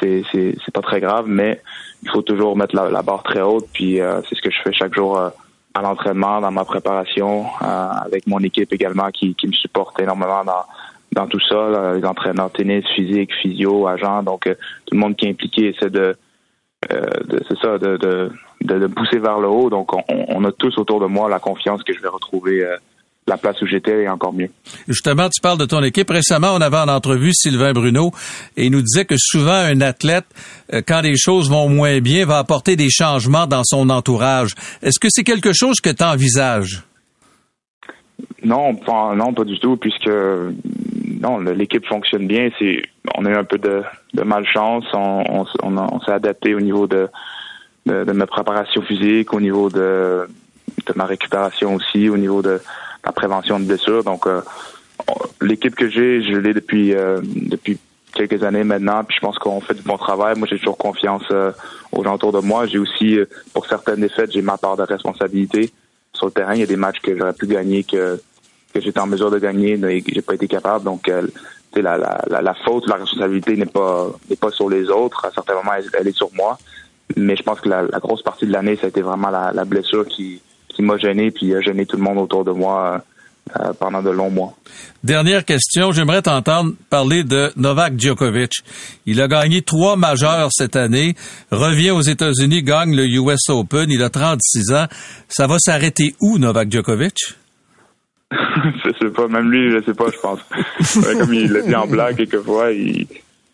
c'est c'est pas très grave, mais il faut toujours mettre la, barre très haute. Puis euh, c'est ce que je fais chaque jour euh, à l'entraînement, dans ma préparation, avec mon équipe également qui, qui me supporte énormément dans dans tout ça, les entraîneurs tennis, physique, physio, agents, donc tout le monde qui est impliqué essaie de, de c'est ça, de, de, de, pousser vers le haut. Donc on, on, a tous autour de moi la confiance que je vais retrouver la place où j'étais et encore mieux. Justement, tu parles de ton équipe. Récemment, on avait en entrevue Sylvain Bruno et il nous disait que souvent un athlète, euh, quand les choses vont moins bien, va apporter des changements dans son entourage. Est-ce que c'est quelque chose que tu envisages? Non, pas, non, pas du tout, puisque non, l'équipe fonctionne bien. C'est, on a eu un peu de, de malchance. On, on, on, s'est adapté au niveau de, de, de ma préparation physique, au niveau de, de ma récupération aussi, au niveau de la prévention de blessures. Donc, euh, l'équipe que j'ai, je l'ai depuis euh, depuis quelques années maintenant. Puis je pense qu'on fait du bon travail. Moi, j'ai toujours confiance euh, aux gens autour de moi. J'ai aussi, pour certaines défaites, j'ai ma part de responsabilité sur le terrain. Il y a des matchs que j'aurais pu gagner que que j'étais en mesure de gagner, mais j'ai pas été capable. Donc, la, la, la, la, faute, la responsabilité n'est pas n'est pas sur les autres. À certains moments, elle, est sur moi. Mais je pense que la, grosse partie de l'année, ça a été vraiment la, blessure qui qui m'a gêné, puis a gêné tout le monde autour de moi euh, pendant de longs mois. Dernière question, j'aimerais t'entendre parler de Novak Djokovic. Il a gagné trois majeurs cette année, revient aux États-Unis, gagne le US Open, il a 36 ans. Ça va s'arrêter où, Novak Djokovic? je sais pas, même lui, je sais pas, je pense. Comme il l'a dit en blague quelquefois, il...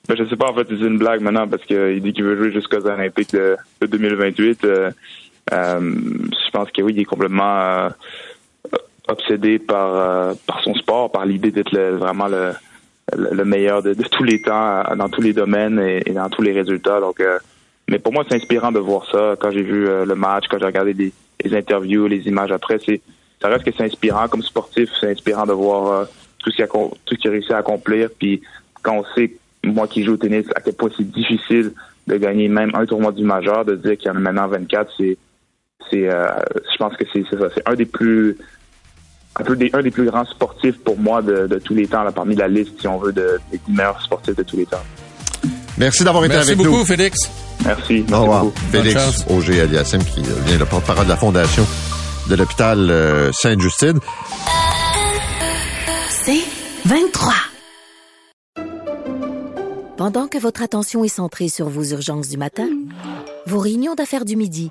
Ben, je sais pas en fait c'est une blague maintenant parce qu'il dit qu'il veut jouer jusqu'aux Olympiques de, 2028. Euh, je pense que oui, il est complètement euh, obsédé par euh, par son sport, par l'idée d'être vraiment le, le meilleur de, tous les temps dans tous les domaines et, dans tous les résultats. Donc, mais pour moi, c'est inspirant de voir ça. Quand j'ai vu le match, quand j'ai regardé les, les, interviews, les images après, c'est ça reste que c'est inspirant comme sportif. C'est inspirant de voir tout ce qu'il a tout ce qu'il a réussi à accomplir. Puis quand on sait, moi qui joue au tennis, à quel point c'est difficile de gagner même un tournoi du majeur, de dire qu'il y en a maintenant 24, c'est c'est, euh, je pense que c'est, ça, c'est un des plus un peu des, un des plus grands sportifs pour moi de, de tous les temps, là, parmi la liste, si on veut, de, des meilleurs sportifs de tous les temps. Merci d'avoir été avec nous. Merci beaucoup, Félix. Merci. Au revoir. Félix Auger Aliassime, qui vient le porte-parole de la Fondation de l'hôpital euh, Sainte-Justine. C'est 23. Pendant que votre attention est centrée sur vos urgences du matin, vos réunions d'affaires du midi,